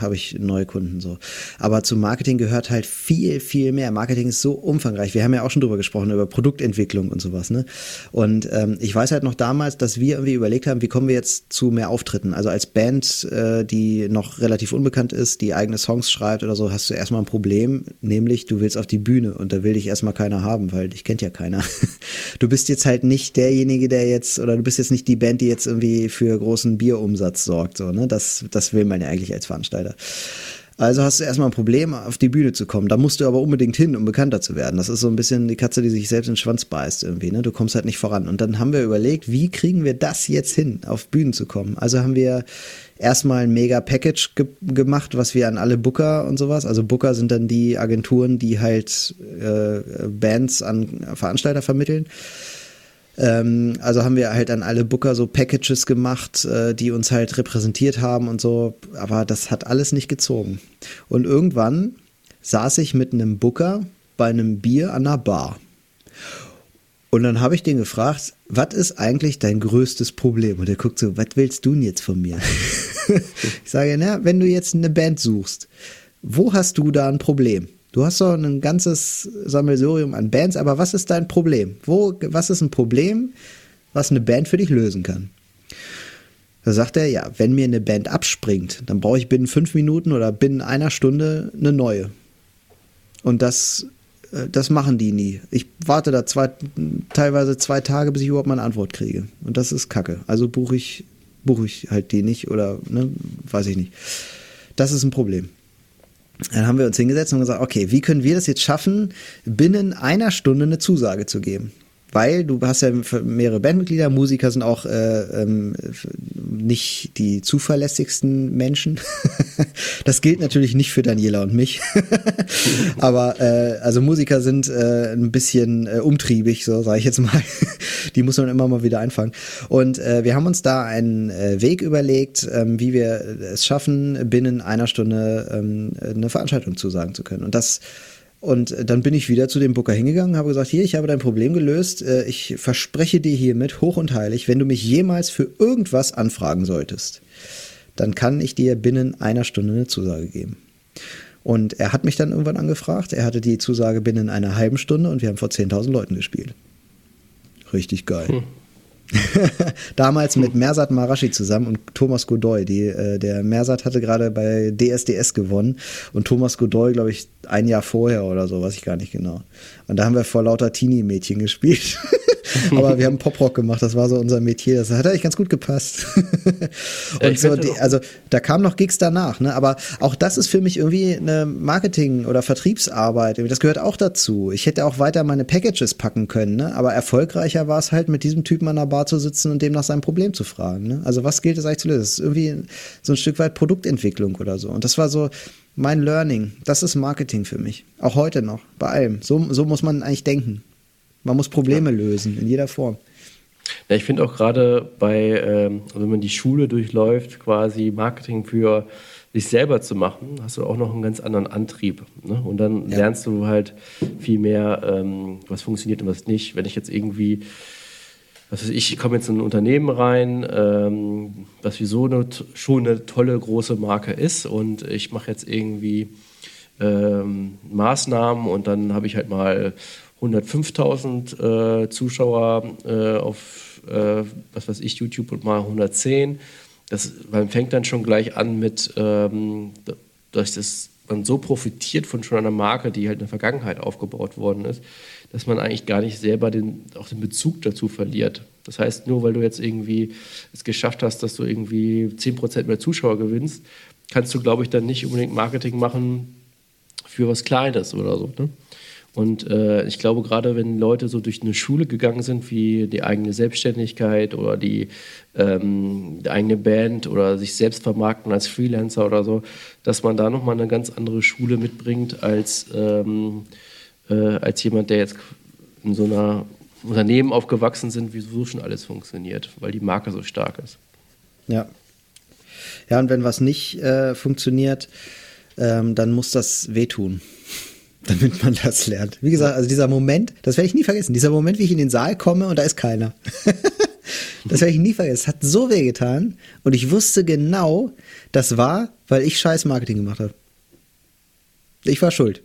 habe ich neue Kunden so. Aber zu Marketing gehört halt viel, viel mehr. Marketing ist so umfangreich. Wir haben ja auch schon drüber gesprochen, über Produktentwicklung und sowas, ne? Und ähm, ich weiß halt noch damals, dass wir irgendwie überlegt haben, wie kommen wir jetzt zu mehr Auftritten? Also als Band, äh, die noch relativ unbekannt ist, die eigene Songs schreibt oder so, hast du erstmal ein Problem, nämlich du willst auf die Bühne und da will dich erstmal keiner haben, weil dich kennt ja keiner. Du bist jetzt halt nicht derjenige, der jetzt, oder du bist jetzt nicht die Band, die jetzt irgendwie für großen Bierumsatz sorgt, so, ne? Das, das will man ja eigentlich als Veranstalter. Also hast du erstmal ein Problem, auf die Bühne zu kommen. Da musst du aber unbedingt hin, um bekannter zu werden. Das ist so ein bisschen die Katze, die sich selbst in den Schwanz beißt irgendwie. Ne? Du kommst halt nicht voran. Und dann haben wir überlegt, wie kriegen wir das jetzt hin, auf Bühnen zu kommen? Also haben wir erstmal ein mega Package ge gemacht, was wir an alle Booker und sowas. Also Booker sind dann die Agenturen, die halt äh, Bands an Veranstalter vermitteln Ähm, also haben wir halt an alle Booker so Packages gemacht, äh, die uns halt repräsentiert haben und so, aber das hat alles nicht gezogen. Und irgendwann saß ich mit einem Booker bei einem Bier an einer Bar. Und dann habe ich den gefragt, was ist eigentlich dein größtes Problem? Und er guckt so, was willst du denn jetzt von mir? ich sage, na, wenn du jetzt eine Band suchst, wo hast du da ein Problem? Du hast doch ein ganzes Sammelsurium an Bands, aber was ist dein Problem? Wo, was ist ein Problem, was eine Band für dich lösen kann? Da sagt er, ja, wenn mir eine Band abspringt, dann brauche ich binnen fünf Minuten oder binnen einer Stunde eine neue. Und das äh, das machen die nie. Ich warte da zwei, teilweise zwei Tage, bis ich überhaupt mal eine Antwort kriege. Und das ist Kacke. Also buche ich, buche ich halt die nicht oder ne, weiß ich nicht. Das ist ein Problem. Dann haben wir uns hingesetzt und gesagt, okay, wie können wir das jetzt schaffen, binnen einer Stunde eine Zusage zu geben? Weil du hast ja mehrere Bandmitglieder, Musiker sind auch äh, ähm, nicht die zuverlässigsten Menschen. das gilt natürlich nicht für Daniela und mich. Aber äh, also Musiker sind äh, ein bisschen äh, umtriebig, so sage ich jetzt mal. die muss man immer mal wieder einfangen. Und äh, wir haben uns da einen äh, Weg überlegt, ähm, wie wir es schaffen, binnen einer Stunde ähm, eine Veranstaltung zusagen zu können. Und das und dann bin ich wieder zu dem Booker hingegangen, habe gesagt, hier, ich habe dein Problem gelöst. Äh, ich verspreche dir hiermit hoch und heilig, wenn du mich jemals für irgendwas anfragen solltest, dann kann ich dir binnen einer Stunde eine Zusage geben. Und er hat mich dann irgendwann angefragt. Er hatte die Zusage binnen einer halben Stunde und wir haben vor 10.000 Leuten gespielt. Richtig geil. Hm. Damals mit Mersat Marashi zusammen und Thomas Godoy. Die, äh, der Mersat hatte gerade bei DSDS gewonnen und Thomas Godoy, glaube ich, ein Jahr vorher oder so, weiß ich gar nicht genau. Und da haben wir vor lauter Teenie-Mädchen gespielt. Aber wir haben Poprock gemacht, das war so unser Metier. Das hat eigentlich ganz gut gepasst. und so, die, also da kamen noch Gigs danach, ne? Aber auch das ist für mich irgendwie eine Marketing- oder Vertriebsarbeit. Das gehört auch dazu. Ich hätte auch weiter meine Packages packen können, ne? Aber erfolgreicher war es halt, mit diesem Typen an der Bar zu sitzen und dem nach seinem Problem zu fragen. Ne? Also was gilt es eigentlich zu lösen? Das ist irgendwie so ein Stück weit Produktentwicklung oder so. Und das war so mein Learning. Das ist Marketing für mich. Auch heute noch, bei allem. So, so muss man eigentlich denken. Man muss Probleme ja. lösen, in jeder Form. Ja, ich finde auch gerade bei, ähm, wenn man die Schule durchläuft, quasi Marketing für sich selber zu machen, hast du auch noch einen ganz anderen Antrieb. Ne? Und dann ja. lernst du halt viel mehr, ähm, was funktioniert und was nicht. Wenn ich jetzt irgendwie, was weiß ich, ich komme jetzt in ein Unternehmen rein, ähm, was wieso eine, schon eine tolle große Marke ist und ich mache jetzt irgendwie ähm, Maßnahmen und dann habe ich halt mal 105.000 äh, Zuschauer äh, auf, äh, was weiß ich, YouTube und mal 110. Das, man fängt dann schon gleich an mit, ähm, dass das, man so profitiert von schon einer Marke, die halt in der Vergangenheit aufgebaut worden ist, dass man eigentlich gar nicht selber den, auch den Bezug dazu verliert. Das heißt, nur weil du jetzt irgendwie es geschafft hast, dass du irgendwie 10% mehr Zuschauer gewinnst, kannst du, glaube ich, dann nicht unbedingt Marketing machen für was Kleines oder so. Ne? Und äh, ich glaube, gerade wenn Leute so durch eine Schule gegangen sind, wie die eigene Selbstständigkeit oder die, ähm, die eigene Band oder sich selbst vermarkten als Freelancer oder so, dass man da nochmal eine ganz andere Schule mitbringt als, ähm, äh, als jemand, der jetzt in so einer Unternehmen aufgewachsen sind, wie so schon alles funktioniert, weil die Marke so stark ist. Ja. Ja, und wenn was nicht äh, funktioniert, ähm, dann muss das wehtun damit man das lernt. Wie gesagt, also dieser Moment, das werde ich nie vergessen. Dieser Moment, wie ich in den Saal komme und da ist keiner. das werde ich nie vergessen. Es hat so weh getan und ich wusste genau, das war, weil ich scheiß Marketing gemacht habe. Ich war schuld.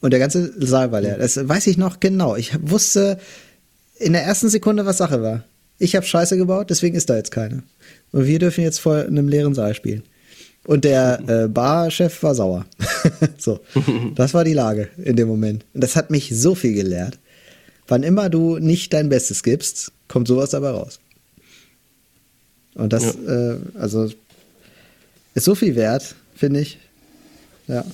Und der ganze Saal war leer. Das weiß ich noch genau. Ich wusste in der ersten Sekunde, was Sache war. Ich habe Scheiße gebaut, deswegen ist da jetzt keiner. Und wir dürfen jetzt vor einem leeren Saal spielen. Und der äh, Barchef war sauer. so, das war die Lage in dem Moment. Und das hat mich so viel gelehrt. Wann immer du nicht dein Bestes gibst, kommt sowas dabei raus. Und das, ja. äh, also, ist so viel wert, finde ich. Ja.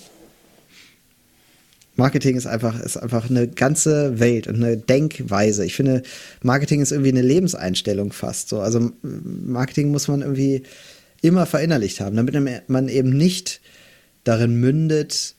Marketing ist einfach, ist einfach eine ganze Welt und eine Denkweise. Ich finde, Marketing ist irgendwie eine Lebenseinstellung fast so. Also Marketing muss man irgendwie immer verinnerlicht haben, damit man eben nicht darin mündet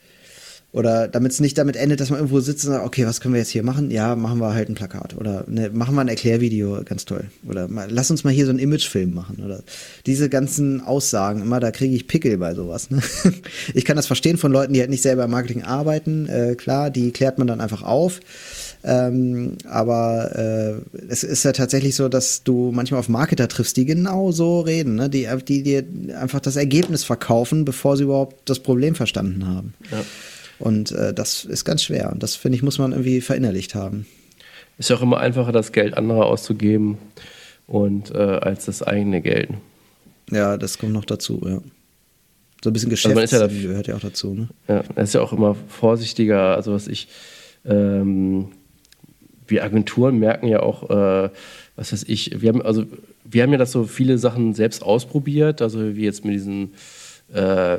Oder damit es nicht damit endet, dass man irgendwo sitzt und sagt, okay, was können wir jetzt hier machen? Ja, machen wir halt ein Plakat. Oder ne, machen wir ein Erklärvideo, ganz toll. Oder mal, lass uns mal hier so einen Imagefilm machen. Oder diese ganzen Aussagen, immer, da kriege ich Pickel bei sowas. Ne? Ich kann das verstehen von Leuten, die halt nicht selber im Marketing arbeiten. Äh, klar, die klärt man dann einfach auf. Ähm, aber äh, es ist ja tatsächlich so, dass du manchmal auf Marketer triffst, die genau so reden, ne? die, die dir einfach das Ergebnis verkaufen, bevor sie überhaupt das Problem verstanden haben. Ja. Und äh, das ist ganz schwer. Und das, finde ich, muss man irgendwie verinnerlicht haben. Ist ja auch immer einfacher, das Geld anderer auszugeben und äh, als das eigene Geld. Ja, das kommt noch dazu, ja. So ein bisschen Geschäft also ja gehört ja auch dazu, ne? Ja, er ist ja auch immer vorsichtiger. Also was ich ähm, wir Agenturen merken ja auch, äh, was weiß ich, wir haben, also, wir haben ja das so viele Sachen selbst ausprobiert, also wie jetzt mit diesem äh,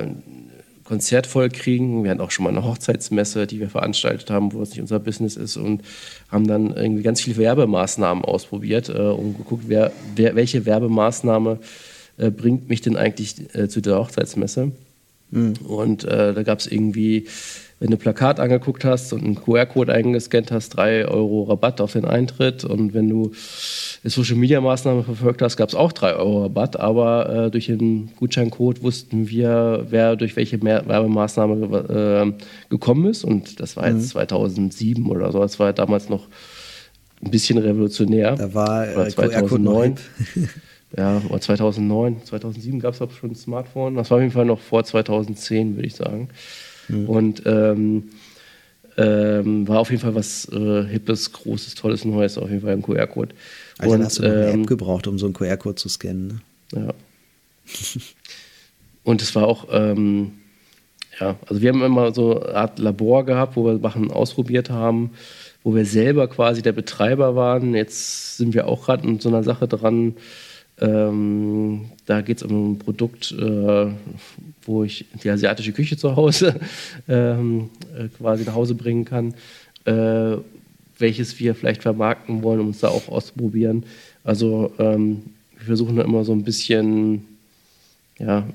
Konzert vollkriegen. Wir hatten auch schon mal eine Hochzeitsmesse, die wir veranstaltet haben, wo es nicht unser Business ist und haben dann irgendwie ganz viele Werbemaßnahmen ausprobiert äh, und geguckt, wer, wer, welche Werbemaßnahme äh, bringt mich denn eigentlich äh, zu der Hochzeitsmesse. Mhm. Und äh, da gab es irgendwie wenn du Plakat angeguckt hast und einen QR-Code eingescannt hast, drei Euro Rabatt auf den Eintritt. Und wenn du eine Social-Media-Maßnahme verfolgt hast, gab es auch drei Euro Rabatt. Aber äh, durch den Gutscheincode wussten wir, wer durch welche Werbemaßnahme äh, gekommen ist. Und das war jetzt mhm. 2007 oder so. Das war damals noch ein bisschen revolutionär. Da war äh, oder 2009. ja, oder 2009, 2007 gab es auch schon ein Smartphone. Das war auf jeden Fall noch vor 2010, würde ich sagen. Mhm. Und ähm, ähm, war auf jeden Fall was äh, Hippes, Großes, Tolles, Neues, auf jeden Fall ein QR-Code. Also und, hast du eine ähm, App gebraucht, um so einen QR-Code zu scannen. Ne? Ja. und es war auch, ähm, ja, also wir haben immer so eine Art Labor gehabt, wo wir Sachen ausprobiert haben, wo wir selber quasi der Betreiber waren. Jetzt sind wir auch gerade in so einer Sache dran, ähm, da geht es um ein Produkt, äh, wo ich die asiatische Küche zu Hause ähm, äh, quasi nach Hause bringen kann, äh, welches wir vielleicht vermarkten wollen, um uns da auch auszuprobieren. Also ähm, wir versuchen da immer so ein bisschen ja,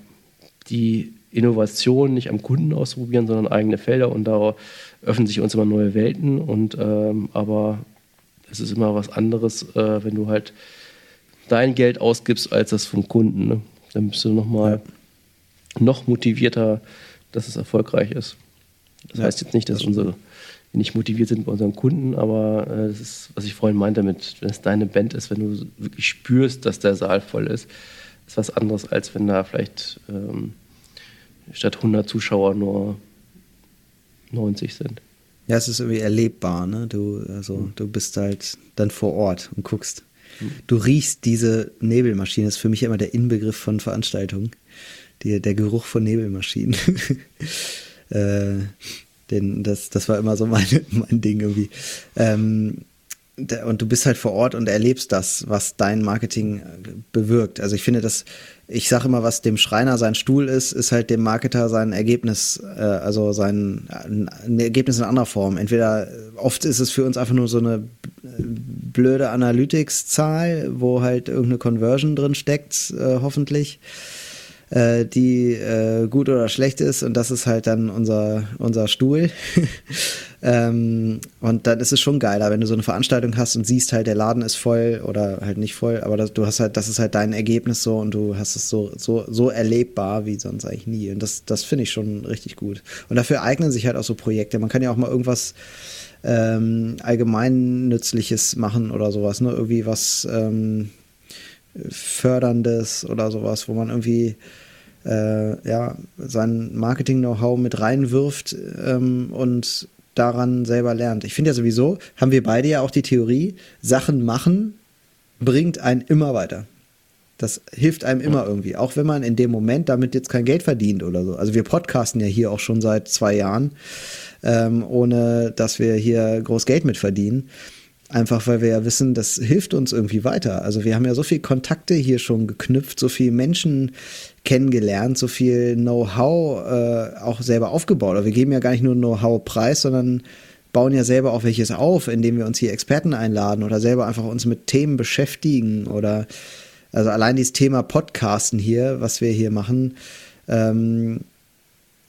die Innovation nicht am Kunden auszuprobieren, sondern eigene Felder und da öffnen sich uns immer neue Welten. Und ähm, aber es ist immer was anderes, äh, wenn du halt dein Geld ausgibst als das vom Kunden. Ne? Dann bist du nochmal ja. noch motivierter, dass es erfolgreich ist. Das ja, heißt jetzt nicht, dass das unsere wir nicht motiviert sind bei unseren Kunden, aber äh, das ist, was ich vorhin meinte, mit, wenn es deine Band ist, wenn du wirklich spürst, dass der Saal voll ist, ist was anderes, als wenn da vielleicht ähm, statt 100 Zuschauer nur 90 sind. Ja, es ist irgendwie erlebbar, ne? Du, also, mhm. du bist halt dann vor Ort und guckst. Du riechst diese Nebelmaschine, das ist für mich immer der Inbegriff von Veranstaltungen. Die, der Geruch von Nebelmaschinen. äh, denn das, das war immer so meine, mein Ding irgendwie. Ähm, und du bist halt vor Ort und erlebst das, was dein Marketing bewirkt. Also ich finde, das ich sage immer, was dem Schreiner sein Stuhl ist, ist halt dem Marketer sein Ergebnis, äh, also sein ein Ergebnis in anderer Form. Entweder oft ist es für uns einfach nur so eine blöde Analytics-Zahl, wo halt irgendeine Conversion drin steckt, äh, hoffentlich äh, die äh, gut oder schlecht ist und das ist halt dann unser, unser Stuhl. ähm, und dann ist es schon geiler, wenn du so eine Veranstaltung hast und siehst halt, der Laden ist voll oder halt nicht voll, aber das, du hast halt, das ist halt dein Ergebnis so und du hast es so, so, so erlebbar wie sonst eigentlich nie. Und das, das finde ich schon richtig gut. Und dafür eignen sich halt auch so Projekte. Man kann ja auch mal irgendwas ähm, allgemeinnützliches machen oder sowas, ne? Irgendwie was ähm, Förderndes oder sowas, wo man irgendwie äh, ja, sein Marketing-Know-how mit reinwirft ähm, und daran selber lernt. Ich finde ja sowieso, haben wir beide ja auch die Theorie, Sachen machen bringt einen immer weiter. Das hilft einem immer irgendwie, auch wenn man in dem Moment damit jetzt kein Geld verdient oder so. Also wir podcasten ja hier auch schon seit zwei Jahren, ähm, ohne dass wir hier groß Geld mit verdienen. Einfach weil wir ja wissen, das hilft uns irgendwie weiter. Also wir haben ja so viele Kontakte hier schon geknüpft, so viele Menschen kennengelernt, so viel Know-how äh, auch selber aufgebaut. Aber wir geben ja gar nicht nur Know-how preis, sondern bauen ja selber auch welches auf, indem wir uns hier Experten einladen oder selber einfach uns mit Themen beschäftigen oder also allein dieses Thema Podcasten hier, was wir hier machen, ähm,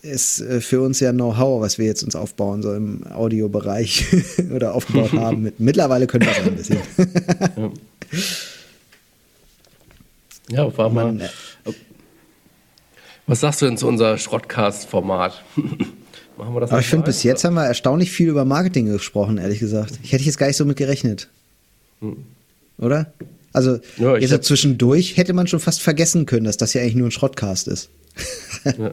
ist äh, für uns ja Know-how, was wir jetzt uns aufbauen, so im Audiobereich oder aufgebaut haben. Mittlerweile können wir es ein bisschen. ja. Ja, war mal. Äh, was sagst du denn zu unser Schrottcast-Format? Machen wir das Aber ich finde, bis jetzt haben wir erstaunlich viel über Marketing gesprochen, ehrlich gesagt. Ich hätte jetzt gar nicht so mit gerechnet. Hm. Oder? Also, ja, jetzt so zwischendurch hätte man schon fast vergessen können, dass das ja eigentlich nur ein Schrottcast ist. ja.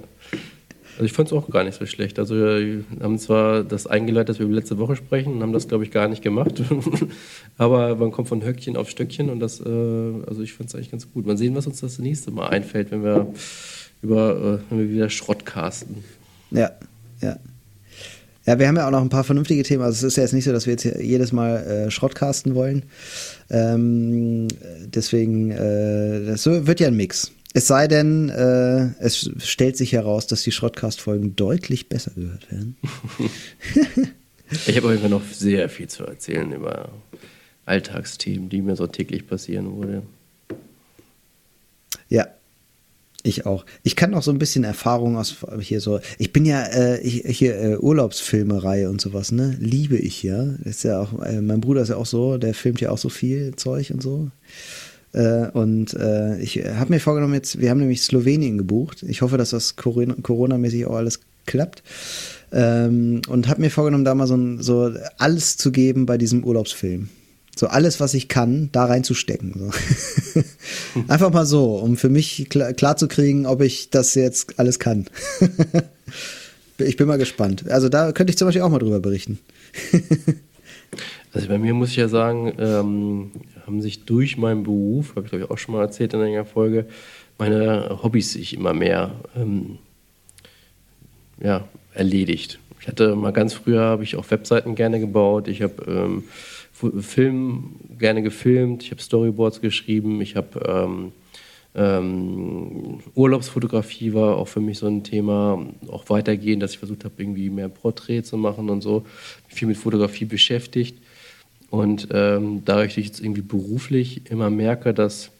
Also ich fand es auch gar nicht so schlecht. Also wir haben zwar das eingeleitet, dass wir über letzte Woche sprechen, und haben das, glaube ich, gar nicht gemacht. Aber man kommt von Höckchen auf Stöckchen und das, äh, also ich fand es eigentlich ganz gut. Mal sehen, was uns das nächste Mal einfällt, wenn wir über, äh, wieder Schrott casten. Ja, ja. Ja, wir haben ja auch noch ein paar vernünftige Themen. Also es ist ja jetzt nicht so, dass wir jetzt jedes Mal äh, Schrottcasten wollen. Ähm, deswegen, äh, das wird ja ein Mix. Es sei denn, äh, es stellt sich heraus, dass die Schrottcast-Folgen deutlich besser gehört werden. ich habe auf noch sehr viel zu erzählen über Alltagsthemen, die mir so täglich passieren wurde. Ja, ich auch. Ich kann auch so ein bisschen Erfahrung aus hier so. Ich bin ja äh, hier äh, Urlaubsfilmerei und sowas, ne? Liebe ich ja. ist ja auch. Äh, mein Bruder ist ja auch so. Der filmt ja auch so viel Zeug und so. Äh, und äh, ich habe mir vorgenommen jetzt, wir haben nämlich Slowenien gebucht. Ich hoffe, dass das Corona-mäßig auch alles klappt. Ähm, und habe mir vorgenommen, da mal so, so alles zu geben bei diesem Urlaubsfilm. So alles, was ich kann, da reinzustecken. So. Einfach mal so, um für mich klar, klar zu kriegen, ob ich das jetzt alles kann. ich bin mal gespannt. Also da könnte ich zum Beispiel auch mal drüber berichten. also bei mir muss ich ja sagen, ähm, haben sich durch meinen Beruf, habe ich glaube ich auch schon mal erzählt in einer Folge, meine Hobbys sich immer mehr ähm, ja, erledigt. Ich hatte mal ganz früher, habe ich auch Webseiten gerne gebaut. Ich habe ähm, Film gerne gefilmt. Ich habe Storyboards geschrieben. Ich habe ähm, ähm, Urlaubsfotografie war auch für mich so ein Thema, auch weitergehend, dass ich versucht habe, irgendwie mehr Porträts zu machen und so. Viel mit Fotografie beschäftigt. Und ähm, dadurch, dass ich jetzt irgendwie beruflich immer merke, dass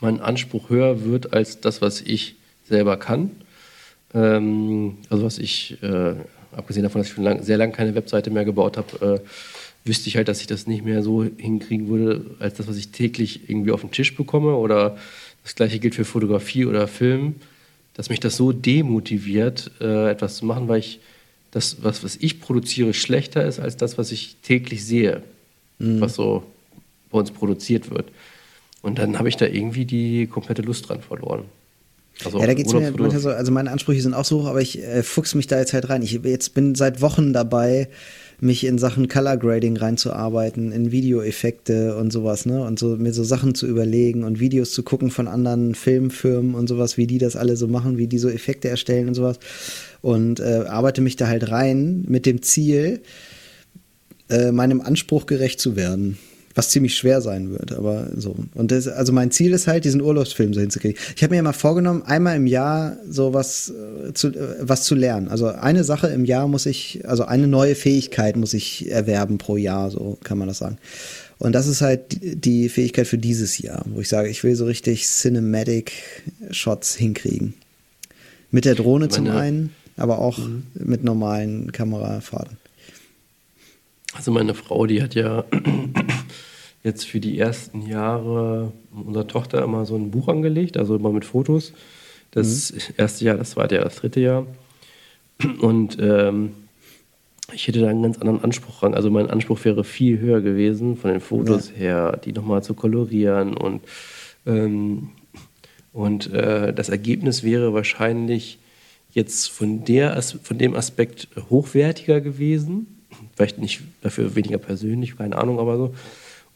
mein Anspruch höher wird als das, was ich selber kann. Ähm, also was ich, äh, abgesehen davon, dass ich schon lang, sehr lange keine Webseite mehr gebaut habe, äh, wüsste ich halt, dass ich das nicht mehr so hinkriegen würde, als das, was ich täglich irgendwie auf den Tisch bekomme. Oder das gleiche gilt für Fotografie oder Film, dass mich das so demotiviert, äh, etwas zu machen, weil ich das, was, was ich produziere, schlechter ist als das, was ich täglich sehe mhm. was so bei uns produziert wird. Und dann habe ich da irgendwie die komplette Lust dran verloren. Also ja, da geht es mir manchmal so, also meine Ansprüche sind auch so hoch, aber ich äh, fuchs mich da jetzt halt rein. Ich jetzt bin seit Wochen dabei, mich in Sachen Color Grading reinzuarbeiten, in Videoeffekte und sowas, ne? Und so mir so Sachen zu überlegen und Videos zu gucken von anderen Filmfirmen und sowas, wie die das alle so machen, wie die so Effekte erstellen und sowas. Und äh, arbeite mich da halt rein mit dem Ziel, äh, meinem Anspruch gerecht zu werden. Was ziemlich schwer sein wird, aber so. Und das, also mein Ziel ist halt, diesen Urlaubsfilm so hinzukriegen. Ich habe mir mal vorgenommen, einmal im Jahr so was äh, zu, äh, was zu lernen. Also eine Sache im Jahr muss ich, also eine neue Fähigkeit muss ich erwerben pro Jahr, so kann man das sagen. Und das ist halt die Fähigkeit für dieses Jahr, wo ich sage, ich will so richtig Cinematic Shots hinkriegen. Mit der Drohne zum einen, aber auch mhm. mit normalen Kamerafahrten. Also meine Frau, die hat ja jetzt für die ersten Jahre unserer Tochter immer so ein Buch angelegt, also immer mit Fotos. Das mhm. erste Jahr, das zweite Jahr, das dritte Jahr. Und ähm, ich hätte da einen ganz anderen Anspruch ran. Also mein Anspruch wäre viel höher gewesen, von den Fotos ja. her, die nochmal zu kolorieren. Und, ähm, und äh, das Ergebnis wäre wahrscheinlich jetzt von, der, von dem Aspekt hochwertiger gewesen vielleicht nicht dafür weniger persönlich, keine Ahnung, aber so.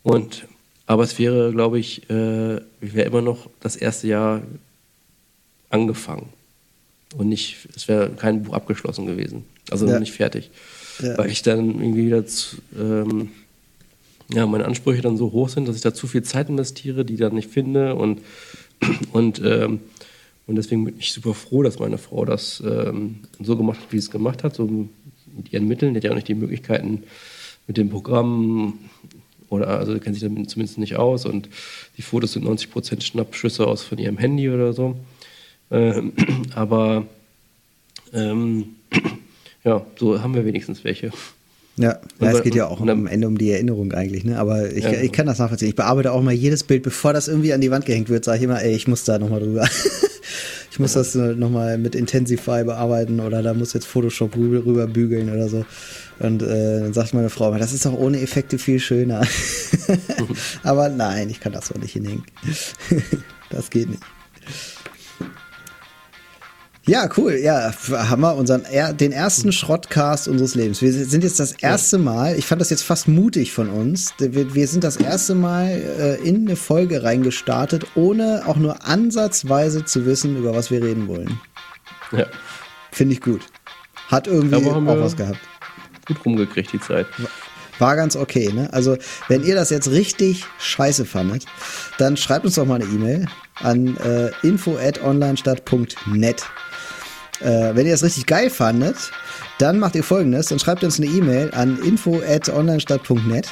Und, aber es wäre, glaube ich, äh, wäre immer noch das erste Jahr angefangen. Und nicht, es wäre kein Buch abgeschlossen gewesen. Also ja. nicht fertig. Ja. Weil ich dann irgendwie wieder zu, ähm, ja, meine Ansprüche dann so hoch sind, dass ich da zu viel Zeit investiere, die ich dann nicht finde. Und, und, ähm, und deswegen bin ich super froh, dass meine Frau das ähm, so gemacht hat, wie sie es gemacht hat, so mit ihren Mitteln. Die hat ja auch nicht die Möglichkeiten mit dem Programm oder also kennt sich damit zumindest nicht aus und die Fotos sind 90 Prozent Schnappschüsse aus von ihrem Handy oder so. Ähm, aber Ähm, ja, so haben wir wenigstens welche. Ja, ja es geht ja auch am Ende um die Erinnerung eigentlich, ne? Aber ich, ja. ich kann das nachvollziehen. Ich bearbeite auch mal jedes Bild, bevor das irgendwie an die Wand gehängt wird, sage ich immer, ey, ich muss da nochmal drüber. ich muss das nochmal mit Intensify bearbeiten oder da muss jetzt Photoshop rüber, rüber bügeln oder so. Und äh, dann sagt meine Frau, das ist doch ohne Effekte viel schöner. Aber nein, ich kann das so nicht hinhängen. das geht nicht. Ja, cool. Ja, haben wir unseren den ersten Schrottcast unseres Lebens. Wir sind jetzt das erste Mal, ich fand das jetzt fast mutig von uns. Wir, wir sind das erste Mal äh, in eine Folge reingestartet, ohne auch nur ansatzweise zu wissen, über was wir reden wollen. Ja. Finde ich gut. Hat irgendwie auch was gehabt. Gut rumgekriegt, die Zeit. War ganz okay, ne? Also, wenn ihr das jetzt richtig scheiße fandet, dann schreibt uns doch mal eine E-Mail an äh, info@onlinestadt.net. Äh, wenn ihr das richtig geil fandet, dann macht ihr folgendes, dann schreibt uns eine E-Mail an info@onlinestadt.net.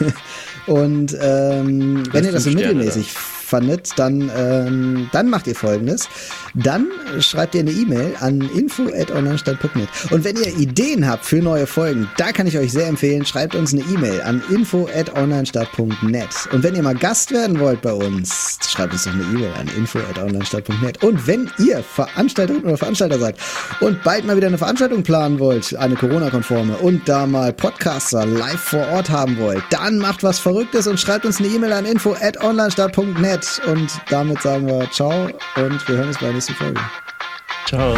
Und ähm, wenn ihr das so mittelmäßig da fandet, dann, ähm, dann macht ihr folgendes. Dann schreibt ihr eine E-Mail an info.onlinestadt.net. Und wenn ihr Ideen habt für neue Folgen, da kann ich euch sehr empfehlen, schreibt uns eine E-Mail an info.onlinestadt.net. Und wenn ihr mal Gast werden wollt bei uns, schreibt uns doch eine E-Mail an info.onlinestadt.net. Und wenn ihr Veranstalterin oder Veranstalter seid und bald mal wieder eine Veranstaltung planen wollt, eine Corona-konforme, und da mal Podcaster live vor Ort haben wollt, dann macht was Verrücktes und schreibt uns eine E-Mail an info.onlinestadt.net. Und damit sagen wir Ciao und wir hören uns bei der nächsten Folge. Ciao.